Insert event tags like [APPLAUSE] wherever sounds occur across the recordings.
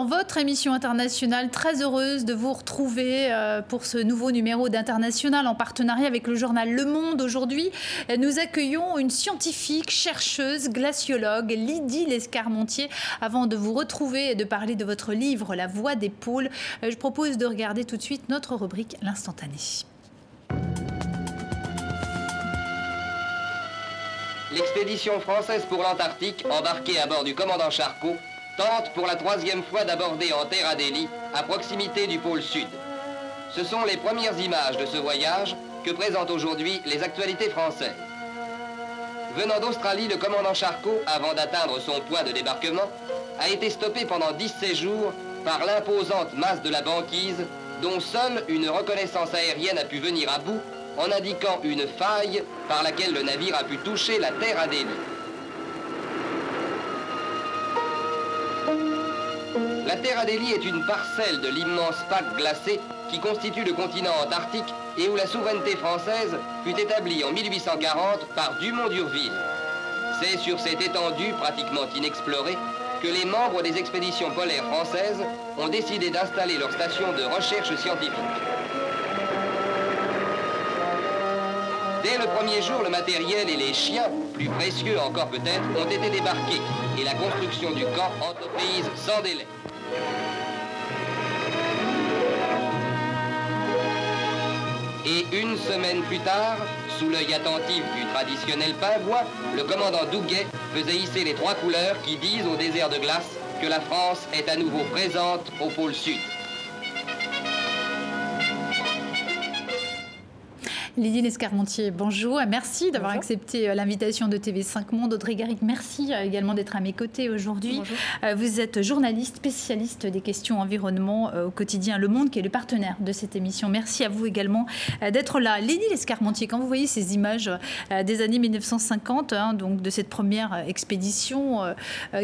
Dans votre émission internationale. Très heureuse de vous retrouver euh, pour ce nouveau numéro d'International en partenariat avec le journal Le Monde. Aujourd'hui, nous accueillons une scientifique, chercheuse, glaciologue, Lydie Lescarmontier. Avant de vous retrouver et de parler de votre livre La Voix des pôles, euh, je propose de regarder tout de suite notre rubrique L'instantané. L'expédition française pour l'Antarctique, embarquée à bord du commandant Charcot, tente pour la troisième fois d'aborder en terre Adélie, à proximité du pôle sud. Ce sont les premières images de ce voyage que présentent aujourd'hui les actualités françaises. Venant d'Australie, le commandant Charcot, avant d'atteindre son point de débarquement, a été stoppé pendant 17 jours par l'imposante masse de la banquise dont seule une reconnaissance aérienne a pu venir à bout en indiquant une faille par laquelle le navire a pu toucher la terre Adélie. La terre Adélie est une parcelle de l'immense pack glacé qui constitue le continent antarctique et où la souveraineté française fut établie en 1840 par Dumont d'Urville. C'est sur cette étendue pratiquement inexplorée que les membres des expéditions polaires françaises ont décidé d'installer leur station de recherche scientifique. Dès le premier jour, le matériel et les chiens, plus précieux encore peut-être, ont été débarqués et la construction du camp entreprise sans délai. Et une semaine plus tard, sous l'œil attentif du traditionnel pingouin, le commandant Douguet faisait hisser les trois couleurs qui disent au désert de glace que la France est à nouveau présente au pôle sud. Lydie Lescarmontier, bonjour. Merci d'avoir accepté euh, l'invitation de TV5 Monde. Audrey Garrick, merci euh, également d'être à mes côtés aujourd'hui. Euh, vous êtes journaliste, spécialiste des questions environnement au quotidien Le Monde, qui est le partenaire de cette émission. Merci à vous également d'être là. Lydie Lescarmontier, quand vous voyez ces images des années 1950, hein, donc de cette première expédition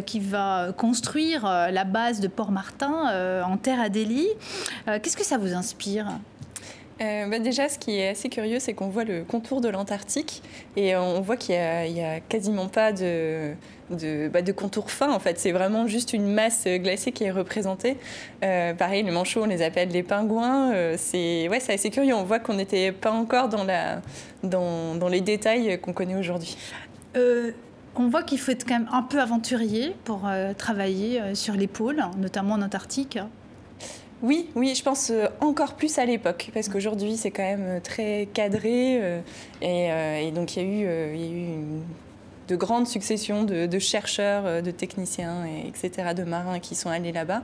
qui va construire la base de Port-Martin en terre Adélie, qu'est-ce que ça vous inspire? Euh, bah, déjà, ce qui est assez curieux, c'est qu'on voit le contour de l'Antarctique et on voit qu'il n'y a, quasiment pas de, bah, contour fin. En fait, c'est vraiment juste une masse glacée qui est représentée. Euh, pareil, les manchots, on les appelle les pingouins. Euh, c'est ouais, assez curieux. On voit qu'on n'était pas encore dans, les détails qu'on connaît aujourd'hui. on voit qu'il faut être quand même un peu aventurier pour travailler sur les pôles, notamment en Antarctique. Oui, oui, je pense euh, encore plus à l'époque, parce qu'aujourd'hui c'est quand même euh, très cadré, euh, et, donc il y a eu, il y a eu une de grandes successions de, chercheurs, euh, de techniciens, et, etc., de marins qui sont allés là-bas.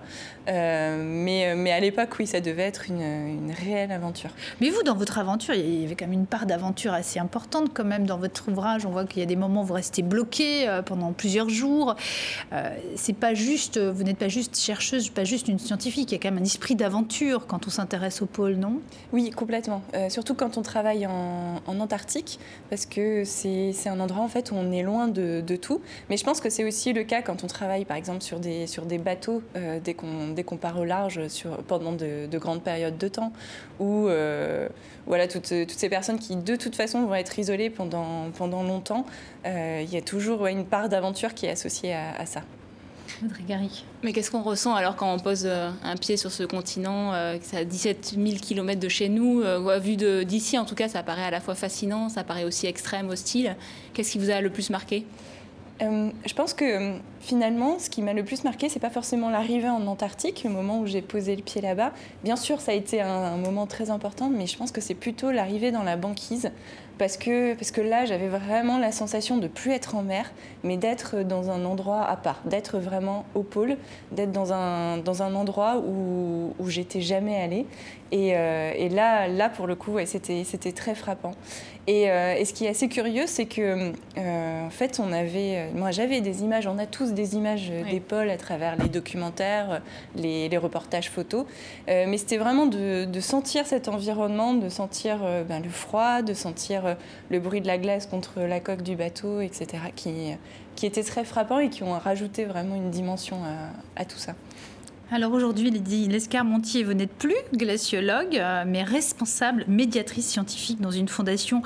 Euh, mais, mais à l'époque, oui, ça devait être une, une, réelle aventure. Mais vous, dans votre aventure, il y avait quand même une part d'aventure assez importante quand même dans votre ouvrage. On voit qu'il y a des moments où vous restez bloqué euh, pendant plusieurs jours. c'est pas juste, vous n'êtes pas juste chercheuse, pas juste une scientifique. Il y a quand même un esprit d'aventure quand on s'intéresse au pôle, non? Oui, complètement. surtout quand on travaille en, en Antarctique, parce que c'est un endroit en fait où on est loin de, tout. Mais je pense que c'est aussi le cas quand on travaille, par exemple, sur des, sur des bateaux, euh, dès qu'on part au large pendant de, grandes périodes de temps, ou euh, voilà, toutes, toutes, ces personnes qui, de toute façon, vont être isolées pendant, pendant longtemps. Euh, il y a toujours une part d'aventure qui est associée à, ça. Audrey Garrick. Mais qu'est-ce qu'on ressent alors quand on pose un pied sur ce continent C'est à 17 000 km de chez nous. vu d'ici, en tout cas, ça paraît à la fois fascinant, ça paraît aussi extrême, hostile. Qu'est-ce qui vous a le plus marqué? Euh, je pense que euh, finalement, ce qui m'a le plus marqué, c'est pas forcément l'arrivée en Antarctique, le moment où j'ai posé le pied là-bas. Bien sûr, ça a été un, moment très important, mais je pense que c'est plutôt l'arrivée dans la banquise, parce que, là, j'avais vraiment la sensation de plus être en mer, mais d'être dans un endroit à part, d'être vraiment au pôle, d'être dans un, endroit où, où j'étais jamais allée. Et, euh, là, là, pour le coup, c'était très frappant. Et, euh, et, ce qui est assez curieux, c'est que, euh, en fait, on avait, moi, j'avais des images, on a tous des images oui. d'épaule à travers les documentaires, les, les reportages photos, mais c'était vraiment de, de, sentir cet environnement, de sentir ben, le froid, de sentir le bruit de la glace contre la coque du bateau, etc., qui, qui était très frappant et qui ont rajouté vraiment une dimension à, à tout ça. Alors aujourd'hui, Lydie Lescarmontier, vous n'êtes plus glaciologue, euh, mais responsable médiatrice scientifique dans une fondation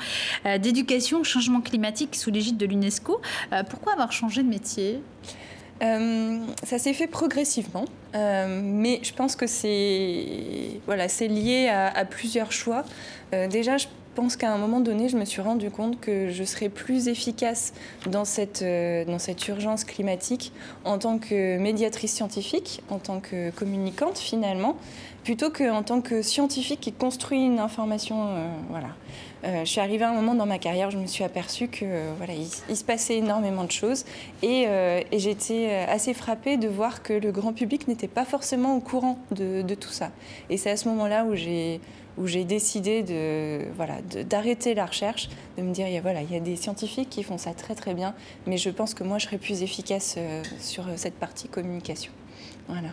euh, d'éducation au changement climatique sous l'égide de l'UNESCO. Euh, pourquoi avoir changé de métier? Ça s'est fait progressivement, mais je pense que c'est voilà, lié à, plusieurs choix. déjà, pense qu'à un moment donné, je me suis rendu compte que je serais plus efficace dans cette, euh, dans cette urgence climatique en tant que médiatrice scientifique, en tant que communicante finalement, plutôt qu'en tant que scientifique qui construit une information. Euh, voilà. Euh, je suis arrivée à un moment dans ma carrière où je me suis aperçue que voilà, il, se passait énormément de choses et, et j'étais assez frappée de voir que le grand public n'était pas forcément au courant de tout ça. Et c'est à ce moment-là où j'ai où j'ai décidé de, voilà, d'arrêter la recherche, de me dire, voilà, il y a des scientifiques qui font ça très très bien, mais je pense que moi, je serais plus efficace euh, sur cette partie communication. Voilà.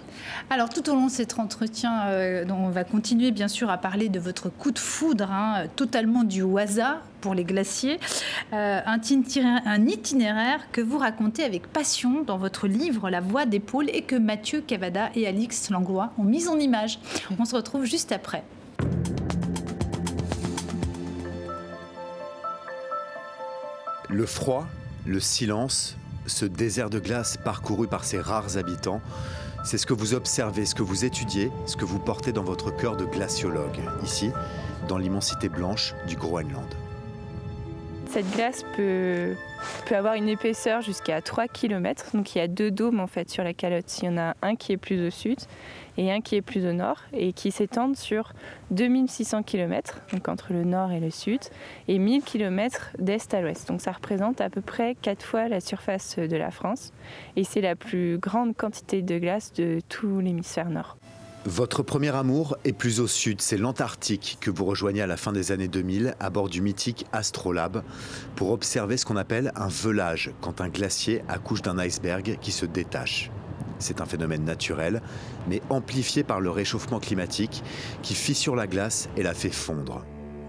Alors tout au long de cet entretien, euh, dont on va continuer bien sûr à parler de votre coup de foudre, hein, totalement du hasard pour les glaciers, euh, un, un, itinéraire que vous racontez avec passion dans votre livre La Voix des pôles et que Mathieu Cavada et Alix Langlois ont mis en image. On se retrouve juste après. Le froid, le silence, ce désert de glace parcouru par ses rares habitants, c'est ce que vous observez, ce que vous étudiez, ce que vous portez dans votre cœur de glaciologue, ici, dans l'immensité blanche du Groenland. Cette glace peut, avoir une épaisseur jusqu'à 3 km. Donc il y a deux dômes en fait sur la calotte. Il y en a un qui est plus au sud et un qui est plus au nord et qui s'étendent sur 2600 km, donc entre le nord et le sud, et 1000 km d'est à l'ouest. Donc ça représente à peu près 4 fois la surface de la France et c'est la plus grande quantité de glace de tout l'hémisphère nord. Votre premier amour est plus au sud, c'est l'Antarctique que vous rejoignez à la fin des années 2000 à bord du mythique Astrolabe pour observer ce qu'on appelle un velage quand un glacier accouche d'un iceberg qui se détache. C'est un phénomène naturel, mais amplifié par le réchauffement climatique qui fissure la glace et la fait fondre.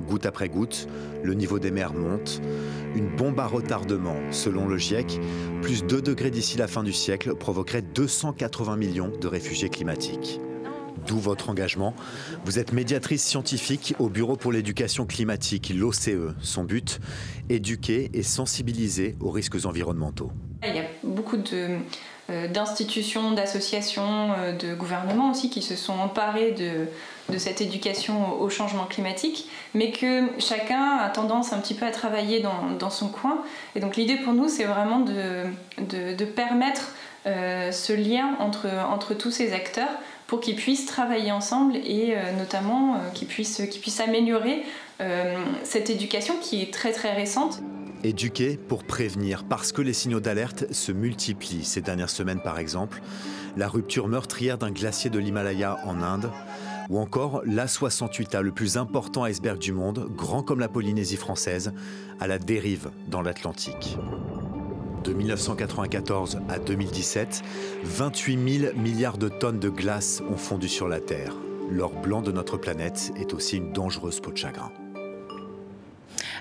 Goutte après goutte, le niveau des mers monte. Une bombe à retardement, selon le GIEC, plus 2 degrés d'ici la fin du siècle provoquerait 280 millions de réfugiés climatiques. D'où votre engagement. Vous êtes médiatrice scientifique au Bureau pour l'éducation climatique, l'OCE. Son but, éduquer et sensibiliser aux risques environnementaux. Il y a beaucoup euh, d'institutions, d'associations, euh, de gouvernements aussi qui se sont emparés de, cette éducation au changement climatique, mais que chacun a tendance un petit peu à travailler dans, son coin. Et donc l'idée pour nous, c'est vraiment de, permettre euh, ce lien entre tous ces acteurs pour qu'ils puissent travailler ensemble et notamment qu'ils puissent, qu'ils puissent améliorer cette éducation qui est très très récente. Éduquer pour prévenir, parce que les signaux d'alerte se multiplient. Ces dernières semaines, par exemple, la rupture meurtrière d'un glacier de l'Himalaya en Inde, ou encore l'A68A, le plus important iceberg du monde, grand comme la Polynésie française, à la dérive dans l'Atlantique. De 1994 à 2017, 28 000 milliards de tonnes de glace ont fondu sur la Terre. L'or blanc de notre planète est aussi une dangereuse peau de chagrin.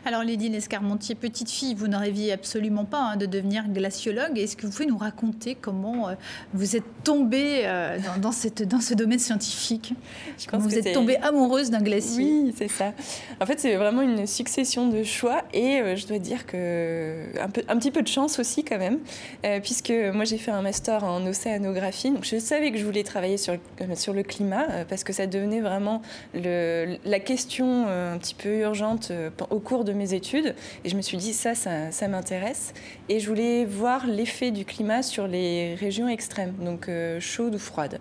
Alors, Lydie Lescarmontier, petite fille, vous ne rêviez absolument pas hein, de devenir glaciologue. Est-ce que vous pouvez nous raconter comment euh, vous êtes tombée euh, dans, cette, dans ce domaine scientifique? Je pense Vous êtes tombée amoureuse d'un glacier? Oui, c'est ça. En fait, c'est vraiment une succession de choix et euh, je dois dire que un, peu, un petit peu de chance aussi quand même, puisque moi j'ai fait un master en océanographie, donc je savais que je voulais travailler sur, sur le climat parce que ça devenait vraiment le, la question un petit peu urgente au cours de mes études et je me suis dit ça, ça, m'intéresse et je voulais voir l'effet du climat sur les régions extrêmes, donc euh, chaudes ou froides.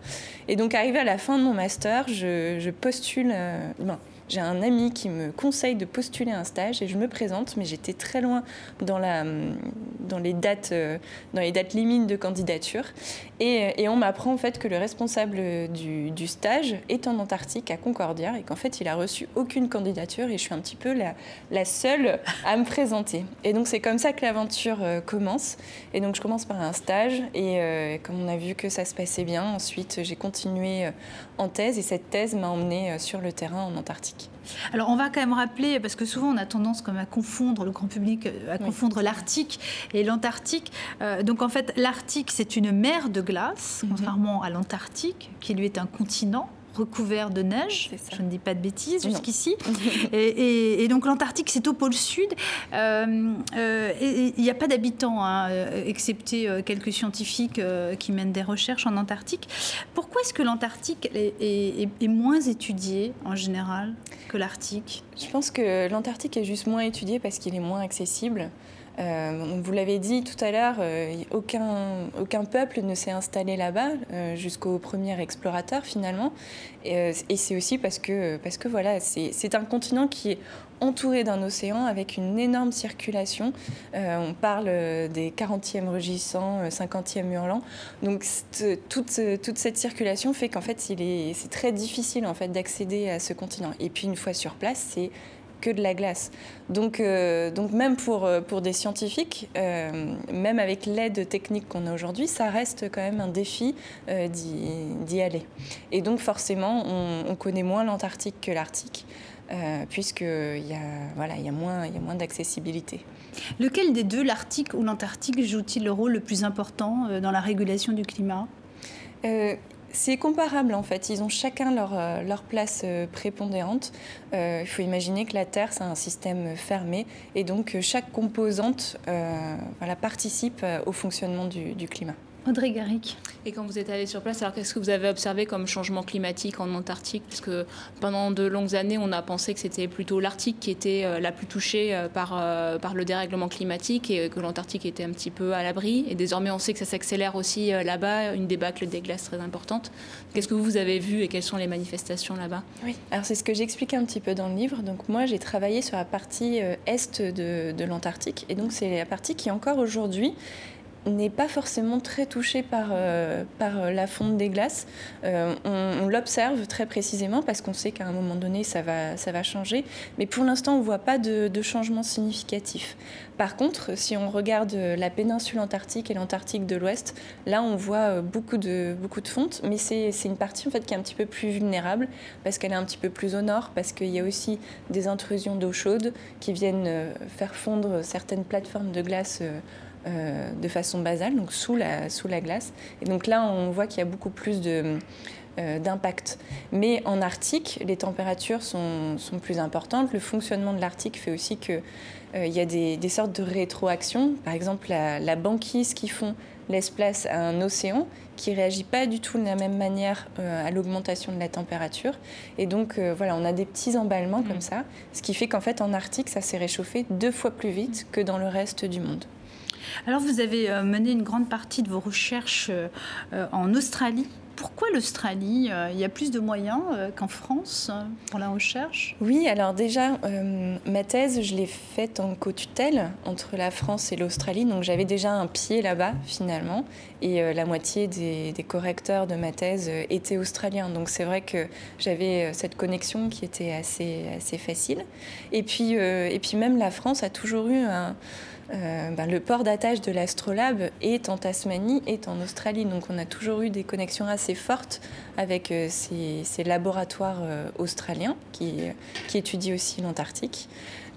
Et donc arrivé à la fin de mon master, je, postule, euh, j'ai un ami qui me conseille de postuler un stage et je me présente, mais j'étais très loin dans, les, dates, euh, dans limites de candidature. Et, et on m'apprend en fait que le responsable du, stage est en Antarctique, à Concordia, et qu'en fait il a reçu aucune candidature et je suis un petit peu la, seule à me présenter. Et donc c'est comme ça que l'aventure euh, commence. Et donc je commence par un stage et euh, comme on a vu que ça se passait bien, ensuite j'ai continué en thèse et cette thèse m'a emmenée sur le terrain en Antarctique. Alors on va quand même rappeler, parce que souvent on a tendance comme à confondre le grand public, euh, à confondre l'Arctique et l'Antarctique. Euh, donc en fait l'Arctique c'est une mer de glace, mhm. contrairement à l'Antarctique qui lui est un continent recouvert de neige. Je ne dis pas de bêtises jusqu'ici. [LAUGHS] et, donc l'Antarctique, c'est au pôle sud. Euh, euh, il n'y a pas d'habitants, hein, excepté quelques scientifiques qui mènent des recherches en Antarctique. Pourquoi est-ce que l'Antarctique est, est, moins étudié en général que l'Arctique? Je pense que l'Antarctique est juste moins étudié parce qu'il est moins accessible. Euh, vous l'avez dit tout à l'heure, euh, aucun, peuple ne s'est installé là-bas euh, jusqu'au premier explorateur finalement. Et, c'est aussi parce que, parce que voilà, c'est un continent qui est entouré d'un océan avec une énorme circulation. on parle des 40e rugissants, 50e hurlants. Donc toute, toute cette circulation fait qu'en fait, c'est très difficile en fait, d'accéder à ce continent. Et puis une fois sur place, c'est que de la glace. Donc, euh, donc même pour, euh, pour des scientifiques, euh, même avec l'aide technique qu'on a aujourd'hui, ça reste quand même un défi d'y aller. Et donc forcément, on, connaît moins l'Antarctique que l'Arctique. puisqu'il y a, voilà, il y a moins, y a moins d'accessibilité. Lequel des deux, l'Arctique ou l'Antarctique, joue-t-il le rôle le plus important dans la régulation du climat? C'est comparable en fait. Ils ont chacun leur, euh, place euh, prépondérante. Euh, il faut imaginer que la Terre, c'est un système fermé et donc chaque composante participe au fonctionnement du climat. Audrey Garrick. Et quand vous êtes allé sur place, alors qu'est-ce que vous avez observé comme changement climatique en Antarctique? Parce que pendant de longues années, on a pensé que c'était plutôt l'Arctique qui était euh, la plus touchée euh, par, euh, par le dérèglement climatique et que l'Antarctique était un petit peu à l'abri. Et désormais, on sait que ça s'accélère aussi là-bas, une débâcle des glaces très importante. Qu'est-ce que vous avez vu et quelles sont les manifestations là-bas? Oui, alors c'est ce que j'explique un petit peu dans le livre. Donc moi, j'ai travaillé sur la partie est de, de l'Antarctique. Et donc c'est la partie qui encore aujourd'hui n'est pas forcément très touché par, euh, par euh, la fonte des glaces. Euh, on, l'observe très précisément parce qu'on sait qu'à un moment donné, ça va, ça va changer. Mais pour l'instant, on ne voit pas de, changement significatif. Par contre, si on regarde la péninsule antarctique et l'Antarctique de l'Ouest, là, on voit beaucoup de, beaucoup de fonte. Mais c'est une partie en fait, qui est un petit peu plus vulnérable parce qu'elle est un petit peu plus au nord, parce qu'il y a aussi des intrusions d'eau chaude qui viennent faire fondre certaines plateformes de glace de façon basale, donc sous la, sous la glace. Et donc là, on voit qu'il y a beaucoup plus de, euh, d'impact. Mais en Arctique, les températures sont, sont, plus importantes. Le fonctionnement de l'Arctique fait aussi qu'il euh, y a des, des, sortes de rétroactions. Par exemple, la, la, banquise qui font laisse place à un océan qui réagit pas du tout de la même manière à l'augmentation de la température. Et donc, voilà, on a des petits emballements mmh. comme ça, ce qui fait qu'en fait, en Arctique, ça s'est réchauffé deux fois plus vite que dans le reste du monde. Alors vous avez euh, mené une grande partie de vos recherches euh, euh, en Australie. Pourquoi l'Australie Il y a plus de moyens qu'en France pour la recherche? Oui, alors déjà, ma thèse, je l'ai faite en co-tutelle entre la France et l'Australie. Donc j'avais déjà un pied là-bas, finalement. Et la moitié des, correcteurs de ma thèse étaient australiens. Donc c'est vrai que j'avais cette connexion qui était assez, facile. Et puis, et puis même la France a toujours eu un euh, ben, le port d'attache de l'Astrolabe est en Tasmanie, est en Australie. Donc on a toujours eu des connexions assez fortes avec euh, ces, laboratoires euh, australiens qui, qui, étudient aussi l'Antarctique.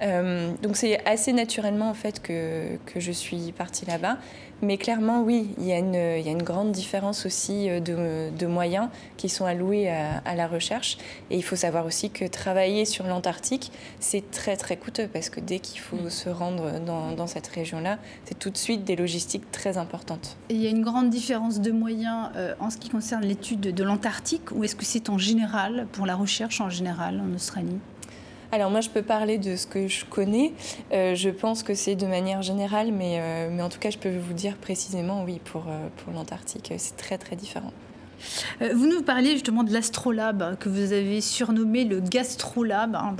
Donc c'est assez naturellement en fait que, que je suis partie là-bas. Mais clairement, oui, il y, a une, y a une grande différence aussi euh, de, de moyens qui sont alloués à, la recherche. Et il faut savoir aussi que travailler sur l'Antarctique, c'est très très coûteux parce que dès qu'il faut se rendre dans, dans cette région-là, c'est tout de suite des logistiques très importantes. il y a une grande différence de moyens euh, en ce qui concerne l'étude de l'Antarctique ou est-ce que c'est en général, pour la recherche en général en Australie? Alors moi, je peux parler de ce que je connais. Euh, je pense que c'est de manière générale, mais, euh, mais en tout cas, je peux vous dire précisément, oui, pour, euh, pour l'Antarctique, c'est très très différent. Euh, vous nous parliez justement de l'astrolabe que vous avez surnommé le gastrolabe hein,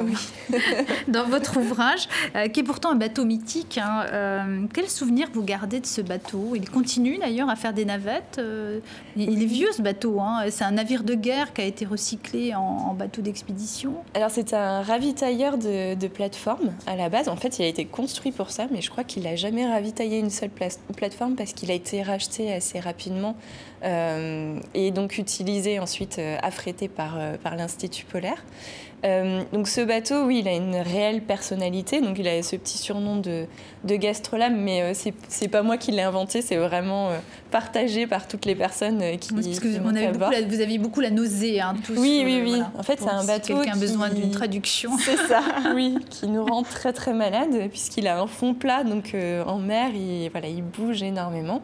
[LAUGHS] dans, votre ouvrage, euh, qui est pourtant un bateau mythique. Hein. Euh, quel souvenir vous gardez de ce bateau? Il continue d'ailleurs à faire des navettes. il est vieux ce bateau. Hein. C'est un navire de guerre qui a été recyclé en, bateau d'expédition. Alors c'est un ravitailleur de, de, plateforme à la base. En fait, il a été construit pour ça, mais je crois qu'il n'a jamais ravitaillé une seule plateforme parce qu'il a été racheté assez rapidement. Et et donc utilisé ensuite, affrété par, par l'Institut polaire. Euh, donc ce bateau, oui, il a une réelle personnalité. Donc il a ce petit surnom de, de gastrolame, mais euh, ce c'est pas moi qui l'ai inventé, c'est vraiment euh, partagé par toutes les personnes qui. Oui, parce que vous, avez beaucoup la, vous aviez beaucoup la nausée, hein, tous. Oui, oui, oui. En fait, c'est un bateau. Quelqu'un a besoin d'une traduction. [LAUGHS] C'est ça, [LAUGHS] oui, qui nous rend très très malade puisqu'il a un fond plat, donc en mer, il, voilà, il bouge énormément.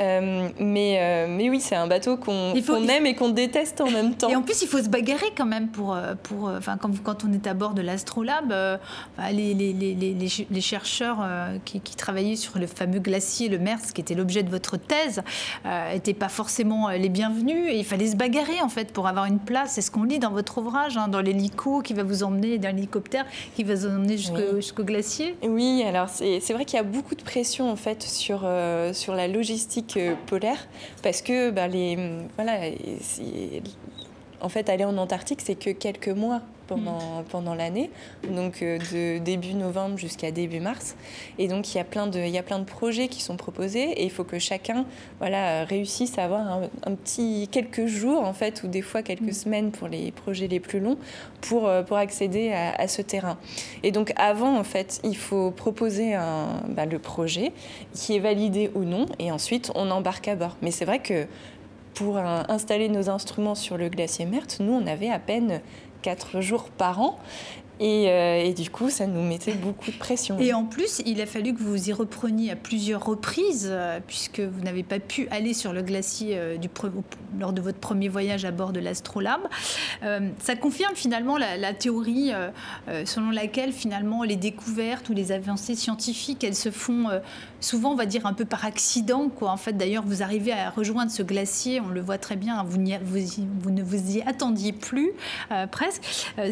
Euh, mais, euh, mais oui, c'est un bateau qu'on aime et qu'on déteste en même temps. Et en plus, il faut se bagarrer quand même pour. Euh, pour enfin, quand, quand on est à bord de l'Astrolabe, les, les, les, les, chercheurs qui, qui, travaillaient sur le fameux glacier, le Merz, qui était l'objet de votre thèse, n'étaient pas forcément les bienvenus. Et il fallait se bagarrer, en fait, pour avoir une place. C'est ce qu'on lit dans votre ouvrage, hein, dans l'hélico qui va vous emmener, dans l'hélicoptère qui va vous emmener jusqu'au glacier. Oui, alors c'est vrai qu'il y a beaucoup de pression, en fait, sur, sur la logistique polaire parce que bah, les, voilà, en fait, aller en Antarctique, c'est que quelques mois pendant, mm. pendant l'année, donc euh, de début novembre jusqu'à début mars. Et donc, il y, a plein de, il y a plein de projets qui sont proposés et il faut que chacun voilà, réussisse à avoir un, petit quelques jours, en fait, ou des fois quelques mm. semaines pour les projets les plus longs, pour, euh, pour accéder à, ce terrain. Et donc, avant, en fait, il faut proposer un, bah, le projet qui est validé ou non, et ensuite, on embarque à bord. Mais c'est vrai que pour installer nos instruments sur le glacier Merthe, nous, on avait à peine quatre jours par an. Euh, et, du coup, ça nous mettait beaucoup de pression. Et en plus, il a fallu que vous y repreniez à plusieurs reprises, euh, puisque vous n'avez pas pu aller sur le glacier euh, du lors de votre premier voyage à bord de l'Astrolabe. ça confirme finalement la, théorie selon laquelle finalement les découvertes ou les avancées scientifiques, elles se font souvent, on va dire, un peu par accident. Quoi. En fait, d'ailleurs, vous arrivez à rejoindre ce glacier, on le voit très bien, vous, vous, ne vous y attendiez plus presque.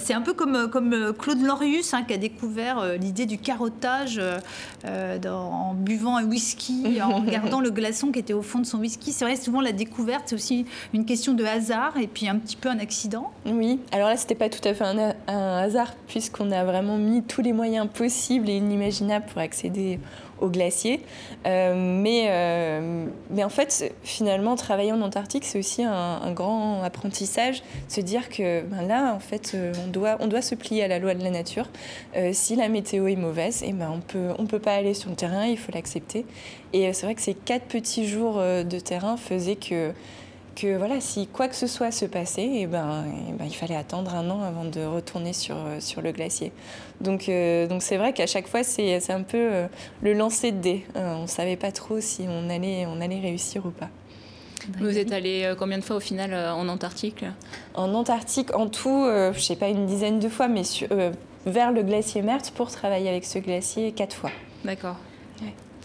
C'est un peu comme, comme Claude Lorius hein, qui a découvert euh, l'idée du carottage euh, euh, en buvant un whisky, [LAUGHS] en regardant le glaçon qui était au fond de son whisky. C'est vrai, souvent la découverte, c'est aussi une question de hasard et puis un petit peu un accident. Oui, alors là, c'était pas tout à fait un, un hasard puisqu'on a vraiment mis tous les moyens possibles et inimaginables pour accéder au glacier. Euh, mais, euh, mais en fait, finalement, travailler en Antarctique, c'est aussi un, grand apprentissage. Se dire que ben là, en fait, euh, on doit, on doit se plier à la loi de la nature. si la météo est mauvaise, et eh ben on peut, on peut pas aller sur le terrain, il faut l'accepter. Et c'est vrai que ces quatre petits jours de terrain faisaient que que voilà, si quoi que ce soit se passait, et eh ben, eh ben, il fallait attendre un an avant de retourner sur, sur le glacier. Donc euh, donc c'est vrai qu'à chaque fois, c'est un peu euh, le lancer de dés. on ne savait pas trop si on allait, on allait réussir ou pas. Vous êtes allé combien de fois au final en Antarctique En Antarctique, en tout, je ne sais pas, une dizaine de fois, mais vers le glacier Mertz pour travailler avec ce glacier quatre fois. D'accord.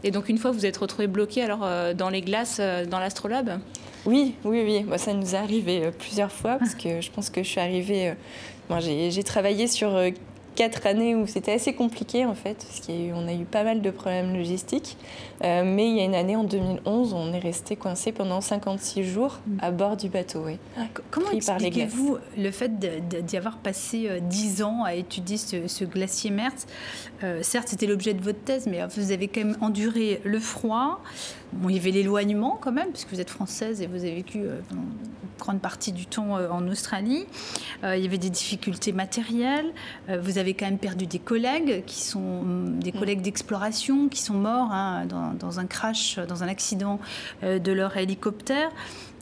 Et donc une fois, vous êtes retrouvé bloqué alors dans les glaces dans l'astrolabe? Oui, oui, oui. Moi, ça nous est arrivé euh, plusieurs fois parce que je pense que je suis arrivée. Euh, moi, j'ai travaillé sur euh, quatre années où c'était assez compliqué en fait, parce qu'on a, a, eu pas mal de problèmes logistiques. mais il y a une année, en 2011, on est resté coincé pendant 56 jours mm. à bord du bateau. Oui, ah, Comment expliquez-vous le fait d'y avoir passé 10 ans à étudier ce, glacier Mertz? Certes, c'était l'objet de votre thèse, mais vous avez quand même enduré le froid, Bon, il y avait l'éloignement quand même, puisque vous êtes française et vous avez vécu euh, grande partie du temps euh, en Australie. Euh, il y avait des difficultés matérielles. vous avez quand même perdu des collègues qui sont hum, des mm. collègues d'exploration qui sont morts hein, dans, un crash, dans un accident de leur hélicoptère.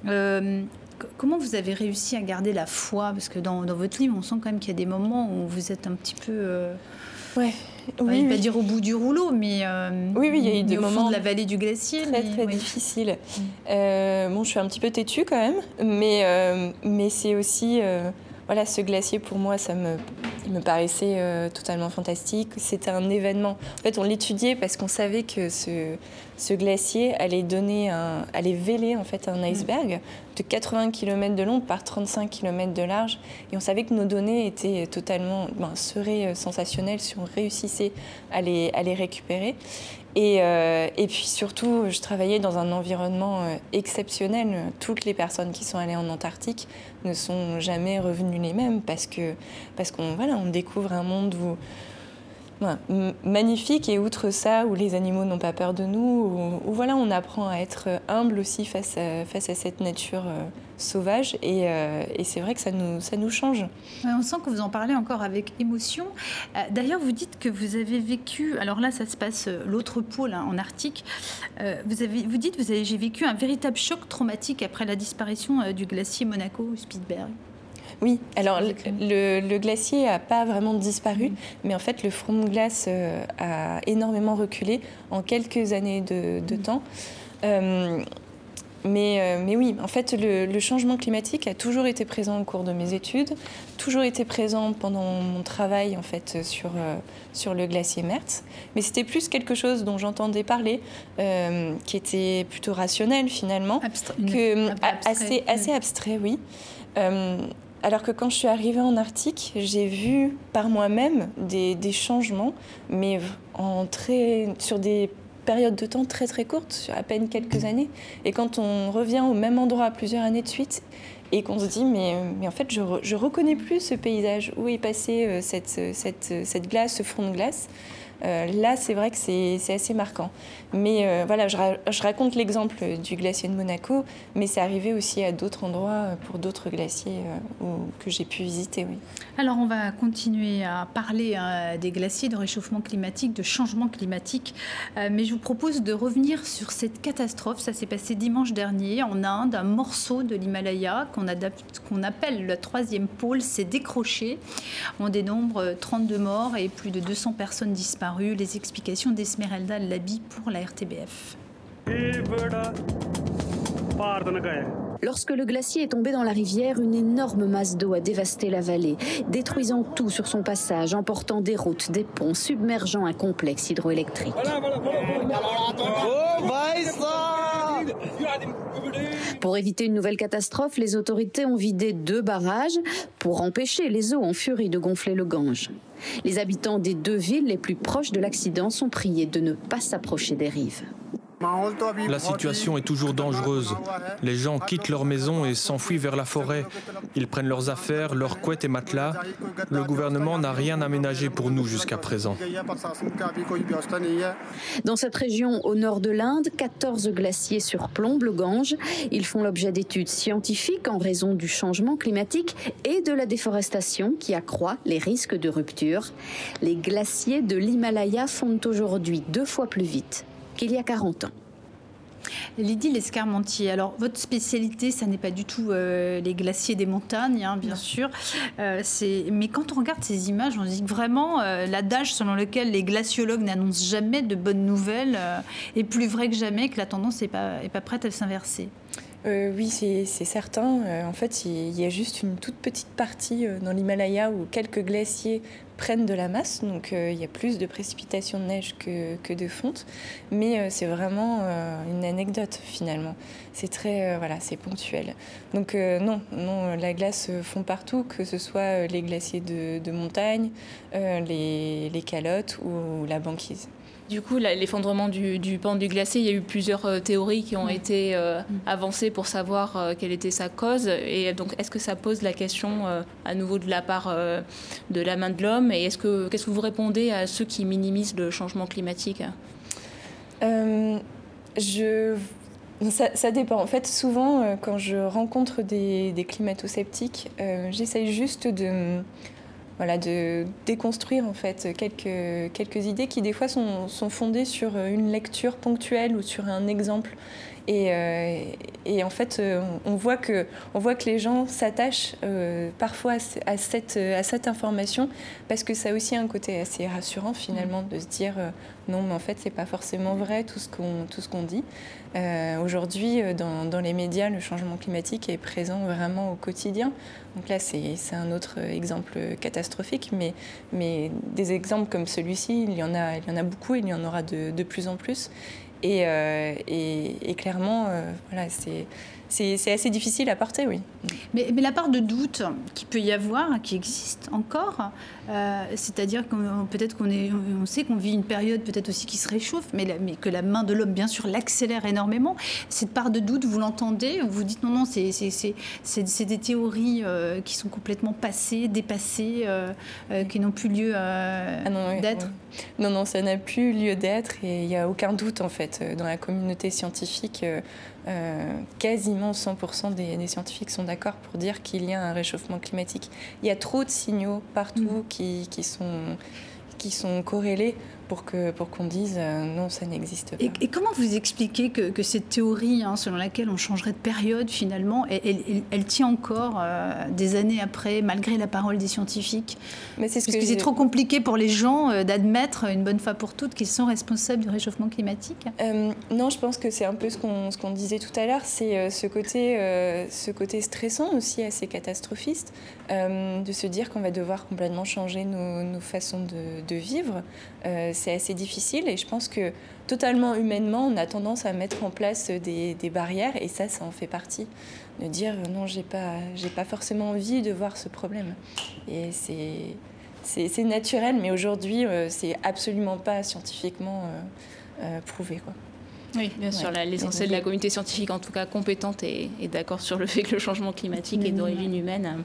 comment vous avez réussi à garder la foi? Parce que dans, dans, votre livre, on sent quand même qu'il y a des moments où vous êtes un petit peu Ouais. Oui, pas dire au bout du rouleau, mais euh, oui, oui, il y a eu des moments de la vallée du glacier, très très difficiles. Mm. Euh, bon, je suis un petit peu têtue quand même, mais euh, mais c'est aussi voilà, ce glacier pour moi, ça me, il me paraissait totalement fantastique. C'était un événement. En fait, on l'étudiait parce qu'on savait que ce, glacier allait donner un, allait véler en fait un iceberg de 80 km de long par 35 km de large. Et on savait que nos données étaient totalement, ben, seraient euh, sensationnelles si on réussissait à les récupérer. Et, euh, et, puis surtout, je travaillais dans un environnement euh, exceptionnel. Toutes les personnes qui sont allées en Antarctique ne sont jamais revenues les mêmes parce que parce qu'on voilà, on découvre un monde où magnifique et outre ça, où les animaux n'ont pas peur de nous, où, voilà, on apprend à être humble aussi face à, face à cette nature euh, sauvage et, euh, et c'est vrai que ça nous, ça nous change. on sent que vous en parlez encore avec émotion. Euh, d'ailleurs, vous dites que vous avez vécu, alors là ça se passe l'autre pôle hein, en Arctique, vous, avez, vous dites vous avez j'ai vécu un véritable choc traumatique après la disparition du glacier Monaco Spitsberg. Oui, alors le, glacier n'a pas vraiment disparu, mais en fait le front de glace euh, a énormément reculé en quelques années de, temps. Euh, mais, euh, mais, oui, en fait, le, changement climatique a toujours été présent au cours de mes études, toujours été présent pendant mon travail en fait sur, sur le glacier Mertz. Mais c'était plus quelque chose dont j'entendais parler, qui était plutôt rationnel finalement, que, assez, assez abstrait, oui. Alors que quand je suis arrivée en Arctique, j'ai vu par moi-même des, changements, mais en très, sur des périodes de temps très très courtes, à peine quelques années. Et quand on revient au même endroit plusieurs années de suite et qu'on se dit mais, mais en fait je, je reconnais plus ce paysage, où est passée euh, cette, cette, cette glace, ce front de glace? Euh, là, c'est vrai que c'est assez marquant. Mais euh, voilà, je, raconte l'exemple du glacier de Monaco, mais c'est arrivé aussi à d'autres endroits euh, pour d'autres glaciers que j'ai pu visiter. Oui. Alors, on va continuer à parler des glaciers, de réchauffement climatique, de changement climatique, mais je vous propose de revenir sur cette catastrophe. Ça s'est passé dimanche dernier en Inde. Un morceau de l'Himalaya qu'on appelle le troisième pôle s'est décroché. On dénombre 32 morts et plus de 200 personnes disparues les explications d'Esmeralda Labi pour la RTBF. Lorsque le glacier est tombé dans la rivière, une énorme masse d'eau a dévasté la vallée, détruisant tout sur son passage, emportant des routes, des ponts, submergeant un complexe hydroélectrique. Pour éviter une nouvelle catastrophe, les autorités ont vidé deux barrages pour empêcher les eaux en furie de gonfler le Gange. Les habitants des deux villes les plus proches de l'accident sont priés de ne pas s'approcher des rives. La situation est toujours dangereuse. Les gens quittent leur maison et s'enfuient vers la forêt. Ils prennent leurs affaires, leurs couettes et matelas. Le gouvernement n'a rien aménagé pour nous jusqu'à présent. Dans cette région au nord de l'Inde, 14 glaciers surplombent le Gange. Ils font l'objet d'études scientifiques en raison du changement climatique et de la déforestation qui accroît les risques de rupture. Les glaciers de l'Himalaya fondent aujourd'hui deux fois plus vite qu'il y a 40 ans. Lydie Lescarmentier, alors votre spécialité, ça n'est pas du tout euh, les glaciers des montagnes, hein, bien sûr. Euh, mais quand on regarde ces images, on se dit que vraiment euh, l'adage selon lequel les glaciologues n'annoncent jamais de bonnes nouvelles est plus vrai que jamais, que la tendance n'est pas, est pas prête à s'inverser. oui, c'est certain. en fait, il y a juste une toute petite partie dans l'Himalaya où quelques glaciers prennent de la masse, donc euh, il y a plus de précipitations de neige que, que de fonte, mais euh, c'est vraiment euh, une anecdote finalement. C'est très, voilà, c'est ponctuel. Donc non, non, la glace fond partout, que ce soit les glaciers de, montagne, les, les calottes ou la banquise. Du coup, l'effondrement du, du, pan du glacier, il y a eu plusieurs euh, théories qui ont été euh, avancées pour savoir euh, quelle était sa cause. Et donc, est-ce que ça pose la question à nouveau de la part de la main de l'homme? Et est-ce que qu'est-ce que vous répondez à ceux qui minimisent le changement climatique? Je ça, dépend. En fait, souvent, quand je rencontre des, des climato-sceptiques, j'essaye juste de, voilà, de déconstruire en fait quelques, idées qui des fois sont, fondées sur une lecture ponctuelle ou sur un exemple. Et, euh, et en fait, euh, on voit que, on voit que les gens s'attachent euh, parfois à cette, à cette information parce que ça a aussi un côté assez rassurant finalement de se dire non, mais en fait, c'est pas forcément vrai tout ce qu'on tout ce qu'on dit. Aujourd'hui, dans, dans, les médias, le changement climatique est présent vraiment au quotidien. Donc là, c'est un autre exemple catastrophique, mais, mais des exemples comme celui-ci, il, y en a, il y en a beaucoup, il y en aura de, de plus en plus. Et, euh, et, clairement, euh, voilà, c'est assez difficile à porter, oui. Mais, mais, la part de doute qui peut y avoir, qui existe encore, euh, c'est-à-dire qu'on peut-être qu'on est, on sait qu'on vit une période peut-être aussi qui se réchauffe, mais, mais que la main de l'homme, bien sûr, l'accélère énormément. Cette part de doute, vous l'entendez Vous dites non, non, c'est des théories euh, qui sont complètement passées, dépassées, euh, qui n'ont plus lieu ah d'être Non, non, ça n'a plus lieu d'être et il n'y a aucun doute en fait dans la communauté scientifique. Euh, quasiment 100% des, scientifiques sont d'accord pour dire qu'il y a un réchauffement climatique. Il y a trop de signaux partout mm. qui, qui, sont, qui sont corrélés pour qu'on pour qu'on dise euh, non, ça n'existe pas. Et, comment vous expliquez que, que cette théorie, hein, selon laquelle on changerait de période, finalement, elle, elle, tient encore euh, des années après, malgré la parole des scientifiques Mais c'est ce Parce que, c'est trop compliqué pour les gens euh, d'admettre une bonne fois pour toutes qu'ils sont responsables du réchauffement climatique Non, je pense que c'est un peu ce qu'on qu'on disait tout à l'heure, c'est ce, côté ce côté stressant aussi assez catastrophiste, de se dire qu'on va devoir complètement changer nos, nos façons de, de vivre c'est assez difficile et je pense que totalement humainement, on a tendance à mettre en place des, barrières et ça, ça en fait partie. De dire euh, non, j'ai pas, j'ai pas forcément envie de voir ce problème. Et c'est, c'est, naturel, mais aujourd'hui, euh, c'est absolument pas scientifiquement euh, prouvé. Quoi. Oui, bien sûr. L'essentiel de la communauté scientifique, en tout cas compétente, est, d'accord sur le fait que le changement climatique est d'origine humaine.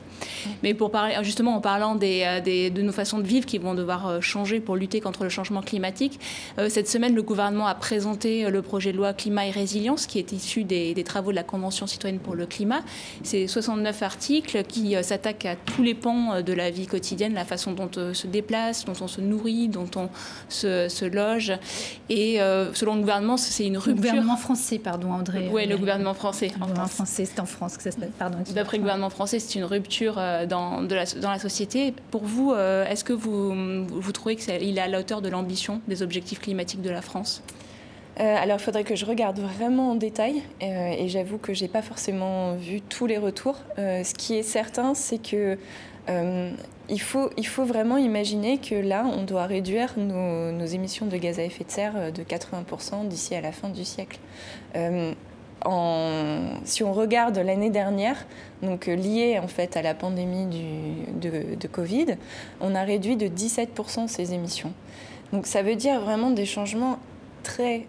Mais pour parler, justement, en parlant des, euh, des, de nos façons de vivre qui vont devoir euh, changer pour lutter contre le changement climatique, euh, cette semaine, le gouvernement a présenté le projet de loi Climat et Résilience, qui est issu des, des travaux de la Convention citoyenne pour le climat. C'est 69 articles qui s'attaquent à tous les pans de la vie quotidienne, la façon dont on se déplace, dont on se nourrit, dont on se, se loge. Et selon le gouvernement, c'est une le gouvernement français, pardon, André. Oui, le gouvernement français. Le gouvernement français, c'est en France que ça se passe. Pardon. D'après le gouvernement français, c'est une rupture euh, dans, de la, dans la société. Pour vous, euh, est-ce que vous, vous trouvez qu'il est à la hauteur de l'ambition des objectifs climatiques de la France? Euh, alors, il faudrait que je regarde vraiment en détail, et j'avoue que j'ai pas forcément vu tous les retours. ce qui est certain, c'est que euh, il, faut, il faut vraiment imaginer que là, on doit réduire nos, émissions de gaz à effet de serre euh, de 80% d'ici à la fin du siècle. Euh, si on regarde l'année dernière, donc liée en fait à la pandémie de, Covid, on a réduit de 17% ces émissions. Donc ça veut dire vraiment des changements très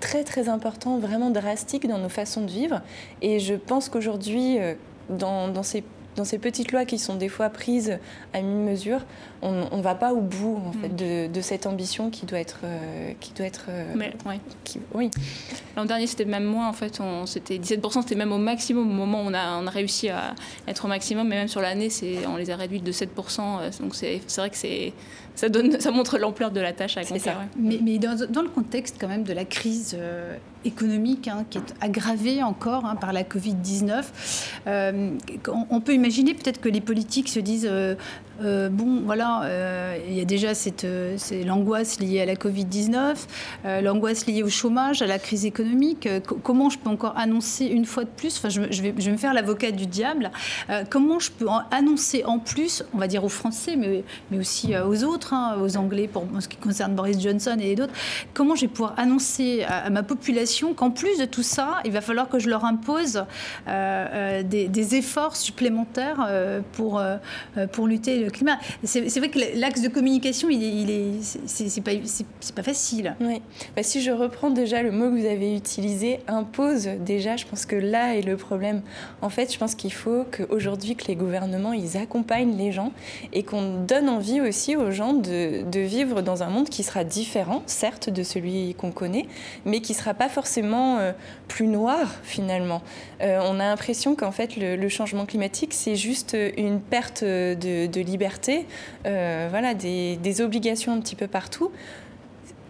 très très importants, vraiment drastiques dans nos façons de vivre. Et je pense qu'aujourd'hui, dans, ces dans ces petites lois qui sont des fois prises à mi-mesure, on ne va pas au bout en fait, mm. de, cette ambition qui doit être... Euh, qui doit être euh, oui. L'an dernier, c'était même moins, en fait. C'était 17%, c'était même au maximum au moment où on a, on a réussi à être au maximum. Mais même sur l'année, on les a réduits de 7%. Euh, donc c'est vrai que c'est ça, donne, [LAUGHS] ça montre l'ampleur de la tâche à accomplir. Mais, mais dans, dans, le contexte quand même de la crise économique hein, qui est aggravée encore hein, par la Covid-19, on, on, peut imaginer peut-être que les politiques se disent euh, bon, voilà, euh, il y a déjà cette, euh, l'angoisse liée à la Covid-19, l'angoisse liée au chômage, à la crise économique. comment je peux encore annoncer une fois de plus, enfin, je, vais, me faire l'avocat du diable, comment je peux annoncer en plus, on va dire aux Français, mais, aussi aux autres, hein, aux Anglais pour ce qui concerne Boris Johnson et d'autres, comment je vais pouvoir annoncer à, ma population qu'en plus de tout ça, il va falloir que je leur impose des, des, efforts supplémentaires pour, pour lutter C'est vrai que l'axe de communication, il est, c'est pas, pas, facile. Oui. Bah, si je reprends déjà le mot que vous avez utilisé, impose, déjà, je pense que là est le problème. En fait, je pense qu'il faut qu'aujourd'hui, que les gouvernements, ils accompagnent les gens et qu'on donne envie aussi aux gens de, vivre dans un monde qui sera différent, certes, de celui qu'on connaît, mais qui sera pas forcément euh, plus noir, finalement. Euh, on a l'impression qu'en fait, le, changement climatique, c'est juste une perte de, liberté euh, voilà, des, obligations un petit peu partout.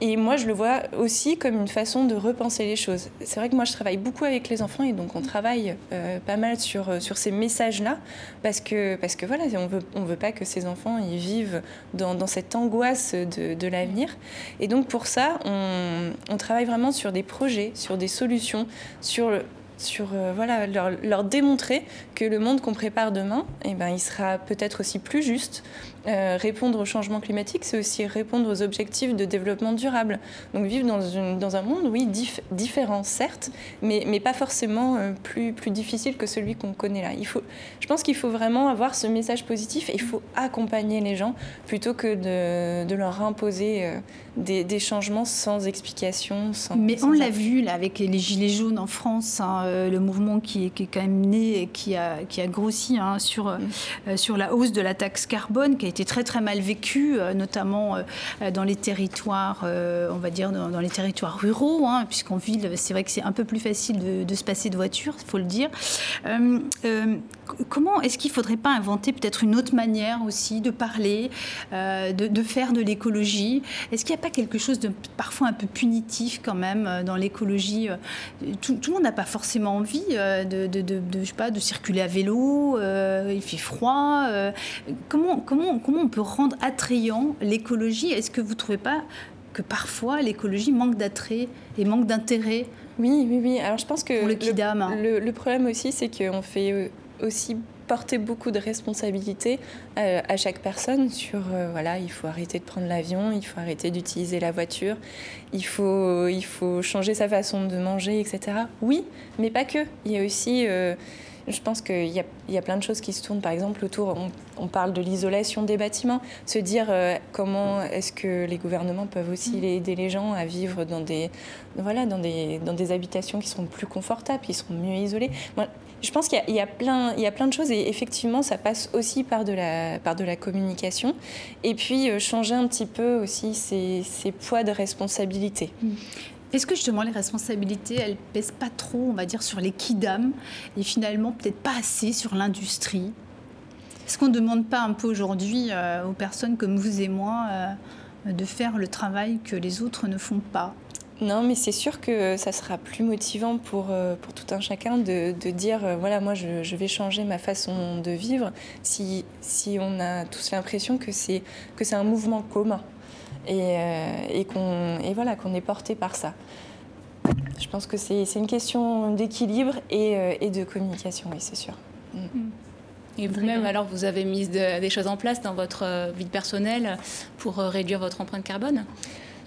Et moi, je le vois aussi comme une façon de repenser les choses. C'est vrai que moi, je travaille beaucoup avec les enfants et donc on travaille euh, pas mal sur, euh, sur ces messages-là parce que, parce que voilà, on veut, veut pas que ces enfants vivent dans, cette angoisse de, l'avenir. Et donc pour ça, on, travaille vraiment sur des projets, sur des solutions, sur sur euh, voilà, leur, démontrer que le monde qu'on prépare demain, eh ben, il sera peut-être aussi plus juste, répondre au changement climatique, c'est aussi répondre aux objectifs de développement durable. Donc vivre dans, une, dans un monde, oui, différent, certes, mais, mais pas forcément plus, plus difficile que celui qu'on connaît là. Il faut, je pense qu'il faut vraiment avoir ce message positif et il faut accompagner les gens plutôt que de, de leur imposer des, des, changements sans explication. Sans, mais on l'a vu là, avec les Gilets jaunes en France, hein, le mouvement qui, qui, est quand même né et qui a, qui a grossi hein, sur, mm. sur la hausse de la taxe carbone, qui a été très très mal vécue, notamment dans les territoires, on va dire dans, les territoires ruraux, hein, puisqu'en ville, c'est vrai que c'est un peu plus facile de, de se passer de voiture, il faut le dire. Euh, euh, comment est-ce qu'il ne faudrait pas inventer peut-être une autre manière aussi de parler, euh, de, faire de l'écologie? Est-ce qu'il n'y a pas quelque chose de parfois un peu punitif quand même dans l'écologie tout, le monde n'a pas forcément envie de, de, je sais pas, de circuler à vélo, il fait froid. comment, comment, comment on peut rendre attrayant l'écologie? Est-ce que vous ne trouvez pas que parfois l'écologie manque d'attrait et manque d'intérêt? Oui, oui, oui. Alors je pense que le, le, le, problème aussi, c'est qu'on fait euh, aussi porter beaucoup de responsabilités euh, à chaque personne sur euh, voilà il faut arrêter de prendre l'avion il faut arrêter d'utiliser la voiture il faut il faut changer sa façon de manger etc oui mais pas que il y a aussi je pense qu'il y, y, a plein de choses qui se tournent, par exemple, autour, on, parle de l'isolation des bâtiments, se dire euh, comment est-ce que les gouvernements peuvent aussi mm. aider les gens à vivre dans des, voilà, dans des, dans des habitations qui seront plus confortables, qui seront mieux isolées. Moi, je pense qu'il y, a plein, il y a plein de choses et effectivement, ça passe aussi par de la, par de la communication et puis euh, changer un petit peu aussi ces, poids de responsabilité. Mm. Est-ce que justement les responsabilités, elles pèsent pas trop, on va dire, sur les kidam et finalement peut-être pas assez sur l'industrie? Est-ce qu'on ne demande pas un peu aujourd'hui euh, aux personnes comme vous et moi euh, de faire le travail que les autres ne font pas? Non, mais c'est sûr que ça sera plus motivant pour, euh, pour tout un chacun de, de dire voilà, moi je, je, vais changer ma façon de vivre si, si on a tous l'impression que c'est un mouvement commun et, euh, et qu'on voilà, qu'on est porté par ça. Je pense que c'est une question d'équilibre et, euh, et, de communication, oui, c'est sûr. Mm. Et vous-même, alors, vous avez mis des choses en place dans votre euh, vie personnelle pour réduire votre empreinte carbone?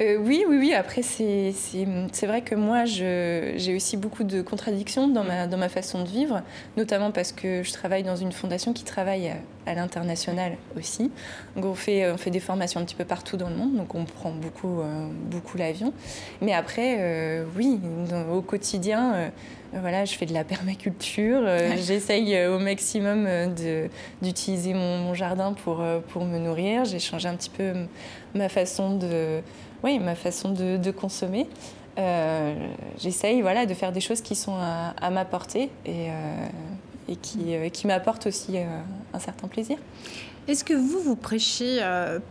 Euh, oui, oui, oui. Après, c'est vrai que moi, j'ai aussi beaucoup de contradictions dans ma, dans ma façon de vivre, notamment parce que je travaille dans une fondation qui travaille à, l'international aussi. Donc, on fait, on fait des formations un petit peu partout dans le monde, donc on prend beaucoup, euh, beaucoup l'avion. Mais après, euh, oui, au quotidien, voilà, je fais de la permaculture. J'essaye au maximum d'utiliser mon, mon, jardin pour, pour me nourrir. J'ai changé un petit peu ma façon de oui, ma façon de, consommer. Euh, j'essaye voilà, de faire des choses qui sont à, ma portée et, euh, et qui, euh, qui m'apportent aussi un certain plaisir. Est-ce que vous, vous prêchez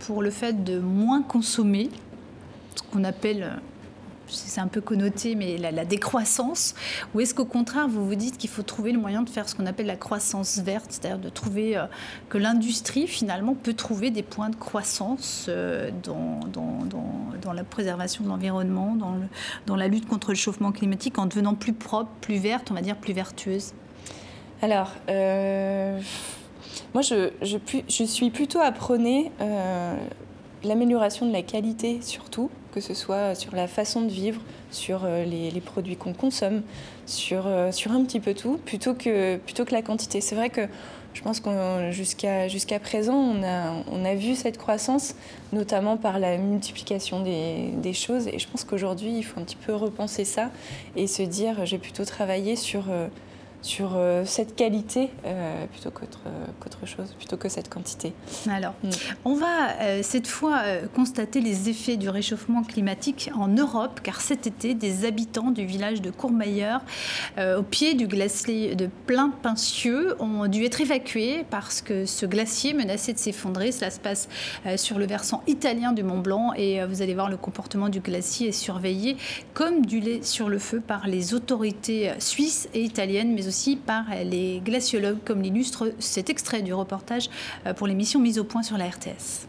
pour le fait de moins consommer, ce qu'on appelle c'est un peu connoté, mais la, décroissance Ou est-ce qu'au contraire, vous vous dites qu'il faut trouver le moyen de faire ce qu'on appelle la croissance verte, c'est-à-dire de trouver euh, que l'industrie, finalement, peut trouver des points de croissance euh, dans, la préservation de l'environnement, dans, la lutte contre le chauffement climatique, en devenant plus propre, plus verte, on va dire plus vertueuse? Alors, euh, moi, je, suis plutôt à l'amélioration de la qualité surtout, que ce soit sur la façon de vivre, sur euh, les, produits qu'on consomme, sur, euh, un petit peu tout, plutôt que, la quantité. C'est vrai que je pense que jusqu'à présent, on a, vu cette croissance, notamment par la multiplication des, choses. Et je pense qu'aujourd'hui, il faut un petit peu repenser ça et se dire, j'ai plutôt travaillé sur... Euh, sur euh, cette qualité euh, plutôt qu'autre chose, plutôt que cette quantité. Alors, mm. on va euh, cette fois constater les effets du réchauffement climatique en Europe, car cet été, des habitants du village de Courmayeur, au pied du glacier de Plein Pincieux, ont dû être évacués parce que ce glacier menaçait de s'effondrer. Cela se passe sur le versant italien du Mont Blanc et vous allez voir le comportement du glacier est surveillé comme du lait sur le feu par les autorités suisses et italiennes, mais aussi par les glaciologues, comme l'illustre cet extrait du reportage euh, pour l'émission Mise au point sur la RTS.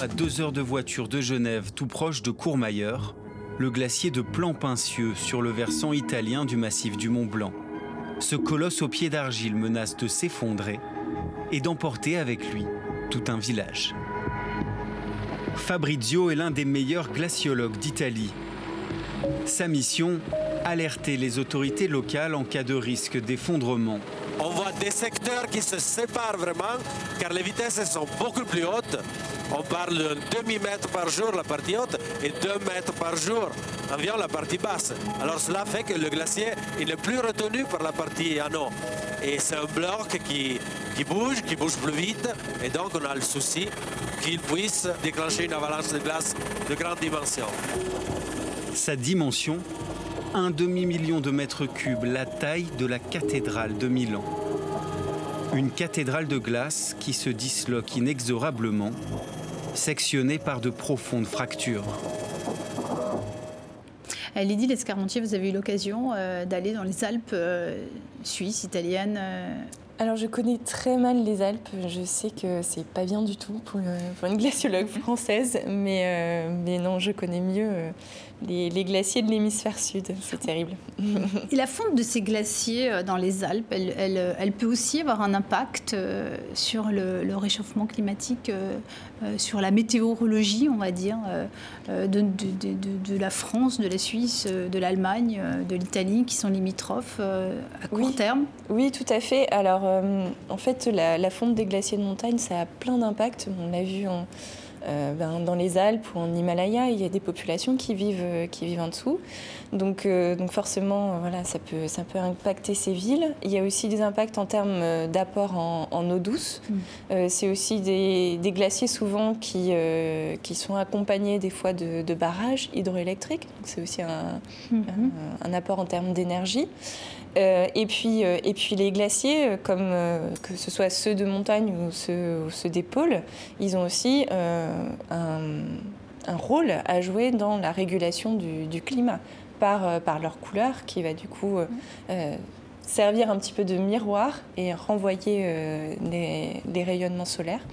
À deux heures de voiture de Genève, tout proche de Courmayeur, le glacier de Plan-Pincieux sur le versant italien du massif du Mont Blanc. Ce colosse au pied d'argile menace de s'effondrer et d'emporter avec lui tout un village. Fabrizio est l'un des meilleurs glaciologues d'Italie. Sa mission, alerter les autorités locales en cas de risque d'effondrement. On voit des secteurs qui se séparent vraiment car les vitesses sont beaucoup plus hautes. On parle de demi-mètre par jour la partie haute et 2 mètres par jour environ la partie basse. Alors cela fait que le glacier il n'est plus retenu par la partie anneau. Et c'est un bloc qui, qui bouge, qui bouge plus vite. Et donc on a le souci qu'il puisse déclencher une avalanche de glace de grande dimension. Sa dimension un demi-million de mètres cubes, la taille de la cathédrale de Milan. Une cathédrale de glace qui se disloque inexorablement, sectionnée par de profondes fractures. Lydie Lescarmontier, vous avez eu l'occasion euh, d'aller dans les Alpes euh, suisses, italiennes euh, alors je connais très mal les Alpes, je sais que c'est pas bien du tout pour, une [LAUGHS] glaciologue française, mais, euh, mais non, je connais mieux euh, les, glaciers de l'hémisphère sud, c'est terrible. Et la fonte de ces glaciers euh, dans les Alpes, elle, elle, peut aussi avoir un impact sur le, réchauffement climatique, sur la météorologie, on va dire, de, de, de, la France, de la Suisse, de l'Allemagne, de l'Italie, qui sont limitrophes à court terme. Oui, tout à fait. Alors euh, en fait, la, fonte des glaciers de montagne, ça a plein d'impacts. On l'a vu euh, ben, dans les Alpes ou en Himalaya, il y a des populations qui vivent, euh, qui vivent en dessous. Donc, donc forcément, voilà, ça, peut, ça peut impacter ces villes. Il y a aussi des impacts en termes d'apport en, eau douce. Mm. c'est aussi des, glaciers souvent qui, qui sont accompagnés des fois de, barrages hydroélectriques. Donc c'est aussi un, mm-hmm. un, apport en termes d'énergie. Euh, et, puis, euh, et puis les glaciers, euh, comme que ce soit ceux de montagne ou ceux, des pôles, ils ont aussi un, rôle à jouer dans la régulation du, climat par, par leur couleur qui va du coup servir un petit peu de miroir et renvoyer les, rayonnements solaires.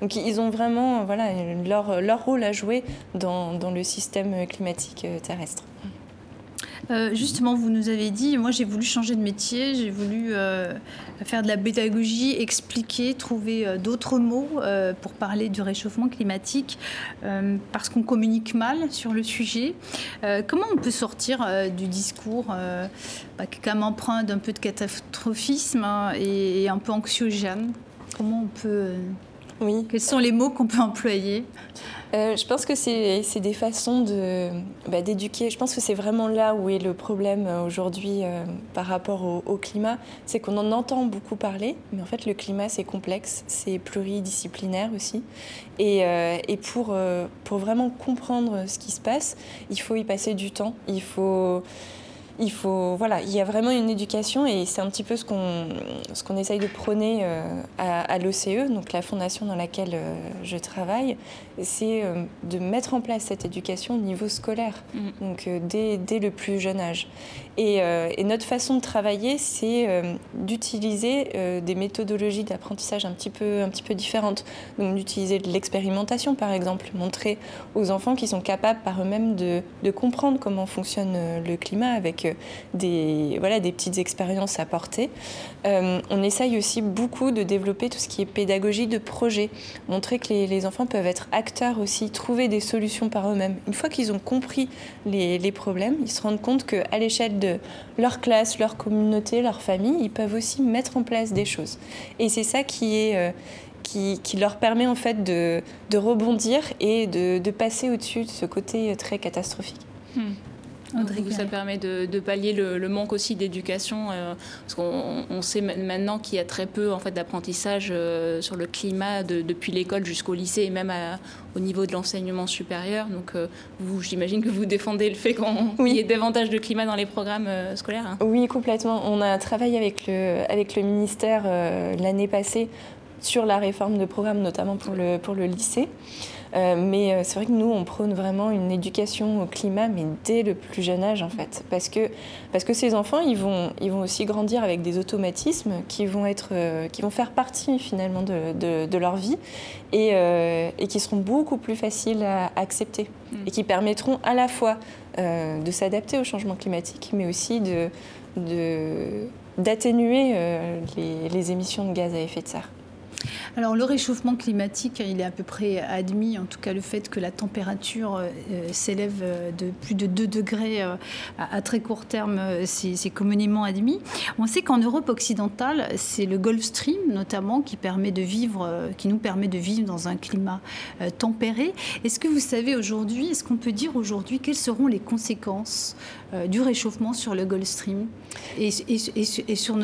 Donc ils ont vraiment voilà, leur, leur rôle à jouer dans, dans le système climatique terrestre. Euh, justement, vous nous avez dit, moi j'ai voulu changer de métier, j'ai voulu euh, faire de la pédagogie, expliquer, trouver euh, d'autres mots pour parler du réchauffement climatique, parce qu'on communique mal sur le sujet. comment on peut sortir du discours bah, qui est quand même empreint d'un peu de catastrophisme hein, et, et, un peu anxiogène? Comment on peut... oui. Quels sont les mots qu'on peut employer euh, je pense que c'est des façons bah, d'éduquer. je pense que c'est vraiment là où est le problème euh, aujourd'hui euh, par rapport au, climat. C'est qu'on en entend beaucoup parler, mais en fait le climat c'est complexe, c'est pluridisciplinaire aussi. Et, et pour, pour vraiment comprendre ce qui se passe, il faut y passer du temps. Il faut il faut voilà il y a vraiment une éducation et c'est un petit peu ce qu'on ce qu'on essaye de prôner euh, à, l'OCE donc la fondation dans laquelle euh, je travaille c'est euh, de mettre en place cette éducation au niveau scolaire. Mm. donc dès, dès, le plus jeune âge. Et, et notre façon de travailler c'est d'utiliser des méthodologies d'apprentissage un petit peu un petit peu différentes. Donc d'utiliser de l'expérimentation par exemple montrer aux enfants qui sont capables par eux-mêmes de, de comprendre comment fonctionne le climat avec des, voilà, des petites expériences à porter. Euh, on essaye aussi beaucoup de développer tout ce qui est pédagogie de projet, montrer que les, enfants peuvent être acteurs aussi, trouver des solutions par eux-mêmes. Une fois qu'ils ont compris les, problèmes, ils se rendent compte qu'à l'échelle de leur classe, leur communauté, leur famille, ils peuvent aussi mettre en place des choses. Et c'est ça qui est... Euh, qui, leur permet en fait de, rebondir et de, passer au-dessus de ce côté très catastrophique. Hmm ça permet de, pallier le, manque aussi d'éducation, euh, parce qu'on sait maintenant qu'il y a très peu en fait d'apprentissage euh, sur le climat depuis l'école jusqu'au lycée et même au niveau de l'enseignement supérieur. Donc, euh, vous, j'imagine que vous défendez le fait qu'il y ait davantage de climat dans les programmes scolaires. Hein. Oui, complètement. On a travaillé avec le, avec le ministère l'année passée sur la réforme de programme, notamment pour le, pour le lycée. Euh, mais euh, c'est vrai que nous, on prône vraiment une éducation au climat, mais dès le plus jeune âge, en fait. Parce que, parce que ces enfants, ils vont, ils vont aussi grandir avec des automatismes qui vont, être, euh, qui vont faire partie, finalement, de, de, leur vie et, et, qui seront beaucoup plus faciles à accepter mm. et qui permettront à la fois de s'adapter au changement climatique, mais aussi de, de d'atténuer les, les, émissions de gaz à effet de serre. Alors le réchauffement climatique, il est à peu près admis, en tout cas le fait que la température euh, s'élève euh, de plus de 2 degrés euh, à, très court terme, c'est communément admis. On sait qu'en Europe occidentale, c'est le Gulf Stream notamment qui, nous permet de vivre dans un climat tempéré. Est-ce que vous savez aujourd'hui, est-ce qu'on peut dire aujourd'hui quelles seront les conséquences du réchauffement sur le Gulf Stream et, sur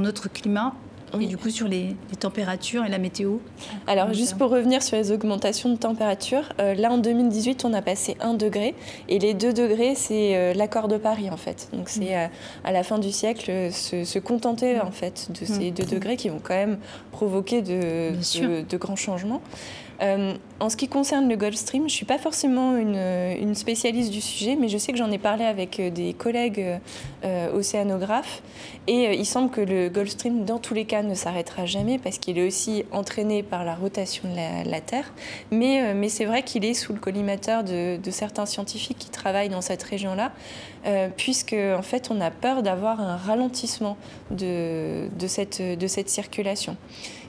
notre climat et du coup sur les, températures et la météo Alors juste pour revenir sur les augmentations de température, euh, là en 2018 on a passé 1 degré et les 2 degrés c'est euh, l'accord de Paris en fait. Donc c'est mm. euh, à la fin du siècle se, contenter mm. en fait de ces 2 mm. degrés qui vont quand même provoquer de, de grands changements. Euh, en ce qui concerne le Gulf Stream, je ne suis pas forcément une, spécialiste du sujet, mais je sais que j'en ai parlé avec euh, des collègues euh, océanographes. Et il semble que le Gulf Stream, dans tous les cas, ne s'arrêtera jamais parce qu'il est aussi entraîné par la rotation de la, Terre. Mais, c'est vrai qu'il est sous le collimateur de, certains scientifiques qui travaillent dans cette région-là, puisque en fait, on a peur d'avoir un ralentissement de cette circulation.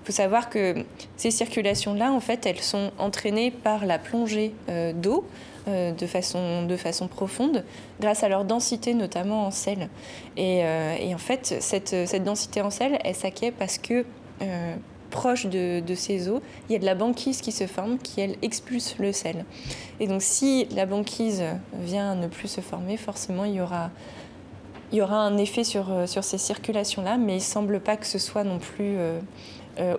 Il faut savoir que ces circulations-là, en fait, elles sont entraînées par la plongée euh, d'eau euh, de, façon, de façon profonde, grâce à leur densité, notamment en sel. Et, euh, en fait, cette, densité en sel, elle s'acquiert parce que proche de, ces eaux, il y a de la banquise qui se forme, qui, elle, expulse le sel. Et donc, si la banquise vient ne plus se former, forcément, il y aura un effet sur, ces circulations-là, mais il ne semble pas que ce soit non plus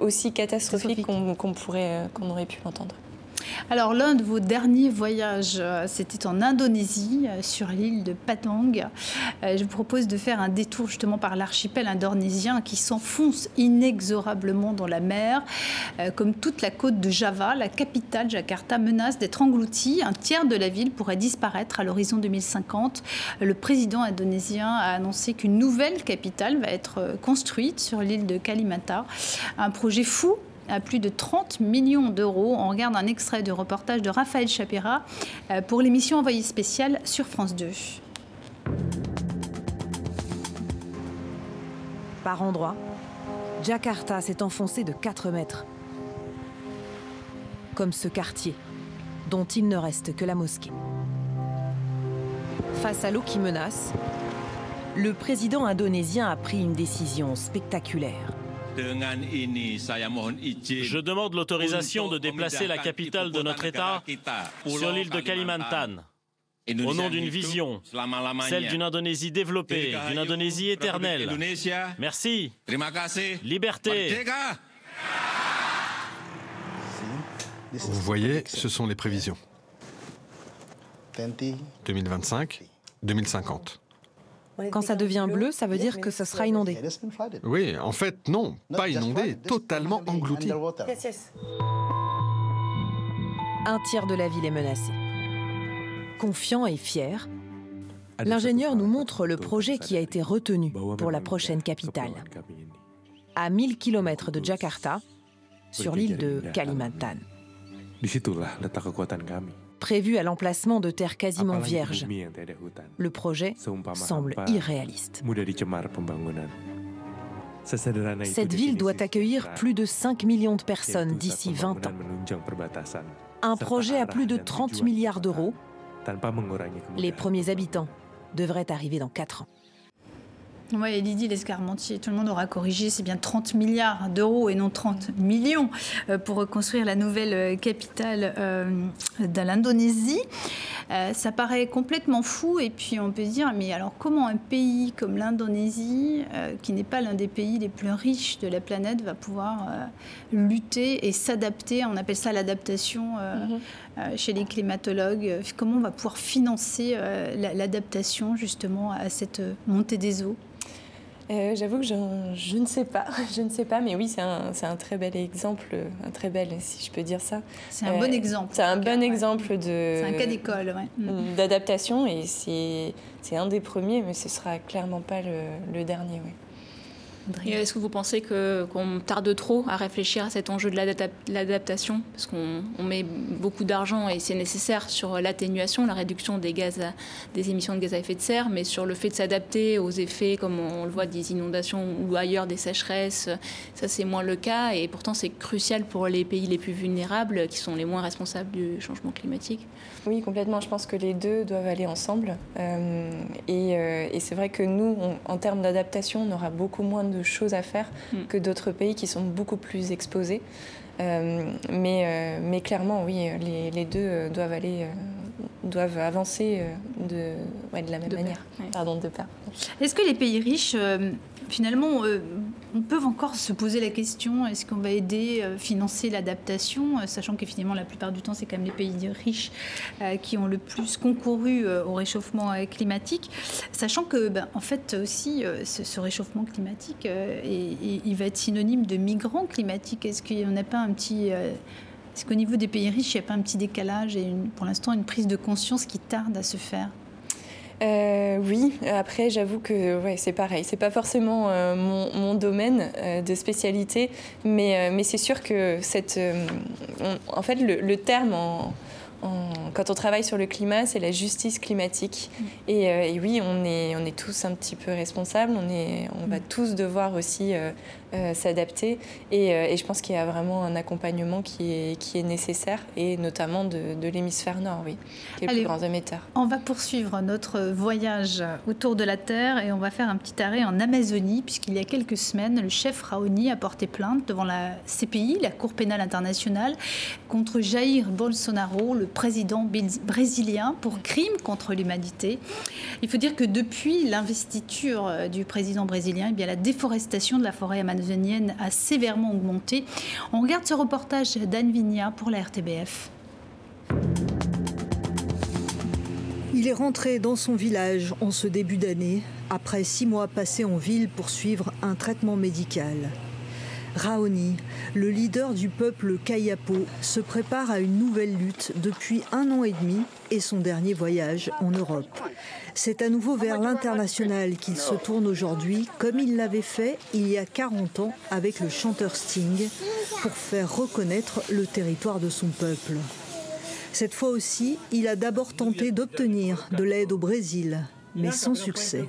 aussi catastrophique qu'on pourrait, euh, qu'on aurait pu l'entendre. Alors l'un de vos derniers voyages, euh, c'était en Indonésie, euh, sur l'île de Patang. Euh, je vous propose de faire un détour justement par l'archipel indonésien qui s'enfonce inexorablement dans la mer. Comme toute la côte de Java, la capitale Jakarta menace d'être engloutie. Un tiers de la ville pourrait disparaître à l'horizon 2050. Le président indonésien a annoncé qu'une nouvelle capitale va être construite sur l'île de Kalimata. Un projet fou à plus de 30 millions d'euros. On regarde un extrait de reportage de Raphaël Chapira euh, pour l'émission Envoyée spéciale sur France 2. Par endroits, Jakarta s'est enfoncé de 4 mètres. Comme ce quartier, dont il ne reste que la mosquée. Face à l'eau qui menace, le président indonésien a pris une décision spectaculaire. Je demande l'autorisation de déplacer la capitale de notre État sur l'île de Kalimantan au nom d'une vision, celle d'une Indonésie développée, d'une Indonésie éternelle. Merci. Liberté. Vous voyez, ce sont les prévisions. 2025, 2050. Quand ça devient bleu, ça veut dire que ça sera inondé. Oui, en fait, non, pas inondé, totalement englouti. Un tiers de la ville est menacé. Confiant et fier, l'ingénieur nous montre le projet qui a été retenu pour la prochaine capitale. À 1000 km de Jakarta, sur l'île de Kalimantan prévu à l'emplacement de terres quasiment vierges. Le projet semble irréaliste. Cette ville doit accueillir plus de 5 millions de personnes d'ici 20 ans. Un projet à plus de 30 milliards d'euros. Les premiers habitants devraient arriver dans 4 ans. Oui, Lydie Lescarmentier, tout le monde aura corrigé, c'est bien 30 milliards d'euros et non 30 millions euh, pour reconstruire la nouvelle euh, capitale euh, de l'Indonésie. Ça paraît complètement fou et puis on peut se dire, mais alors comment un pays comme l'Indonésie, qui n'est pas l'un des pays les plus riches de la planète, va pouvoir lutter et s'adapter, on appelle ça l'adaptation mm-hmm. chez les climatologues, comment on va pouvoir financer l'adaptation justement à cette montée des eaux? Euh, j'avoue que je, ne sais pas, [LAUGHS] je ne sais pas, mais oui, c'est un, un, très bel exemple, un très bel, si je peux dire ça. C'est un bon euh, exemple. C'est un bon exemple de. C'est un cas d'école, ouais. Mm. D'adaptation et c'est un des premiers, mais ce sera clairement pas le, le dernier, oui. Est-ce que vous pensez qu'on tarde trop à réfléchir à cet enjeu de l'adaptation? Parce qu'on met beaucoup d'argent, et c'est nécessaire, sur l'atténuation, la réduction des, gaz des émissions de gaz à effet de serre, mais sur le fait de s'adapter aux effets, comme on le voit, des inondations ou ailleurs des sécheresses, ça c'est moins le cas. Et pourtant, c'est crucial pour les pays les plus vulnérables, qui sont les moins responsables du changement climatique. Oui, complètement. Je pense que les deux doivent aller ensemble. Euh, euh, et, c'est vrai que nous, en termes d'adaptation, on aura beaucoup moins de choses à faire mm. que d'autres pays qui sont beaucoup plus exposés. Euh, mais, mais clairement, oui, les, deux doivent aller, doivent avancer de, de la même manière. Pardon, de pair. Est-ce que les pays riches finalement, euh, on peut encore se poser la question est-ce qu'on va aider, euh, financer l'adaptation, euh, sachant que la plupart du temps, c'est quand même les pays riches qui ont le plus concouru au réchauffement climatique, sachant que, ben, en fait, aussi, ce, réchauffement climatique, il va être synonyme de migrants climatiques. Est-ce qu'il n'y en a pas un petit. est-ce qu'au niveau des pays riches, il n'y a pas un petit décalage et pour l'instant une prise de conscience qui tarde à se faire? Euh, oui, après j'avoue que c'est pareil, c'est pas forcément euh, mon, domaine euh, de spécialité, mais, c'est sûr que cette, en fait le, terme quand on travaille sur le climat, c'est la justice climatique. Mm. Et, oui, on est, on est tous un petit peu responsables, on, est, on va mm. tous devoir aussi euh, s'adapter. Euh, et, je pense qu'il y a vraiment un accompagnement qui est, qui est nécessaire, et notamment de, l'hémisphère nord, oui, qui est le plus grand émetteur. On va poursuivre notre voyage autour de la Terre et on va faire un petit arrêt en Amazonie, puisqu'il y a quelques semaines, le chef Raoni a porté plainte devant la CPI, la Cour pénale internationale, contre Jair Bolsonaro, le président brésilien, pour crime contre l'humanité. Il faut dire que depuis l'investiture euh, du président brésilien, eh bien, la déforestation de la forêt amazonienne a sévèrement augmenté. On regarde ce reportage d'Anne Vigna pour la RTBF. Il est rentré dans son village en ce début d'année, après six mois passés en ville pour suivre un traitement médical. Raoni, le leader du peuple Kayapo, se prépare à une nouvelle lutte depuis un an et demi et son dernier voyage en Europe. C'est à nouveau vers l'international qu'il se tourne aujourd'hui, comme il l'avait fait il y a 40 ans avec le chanteur Sting, pour faire reconnaître le territoire de son peuple. Cette fois aussi, il a d'abord tenté d'obtenir de l'aide au Brésil, mais sans succès.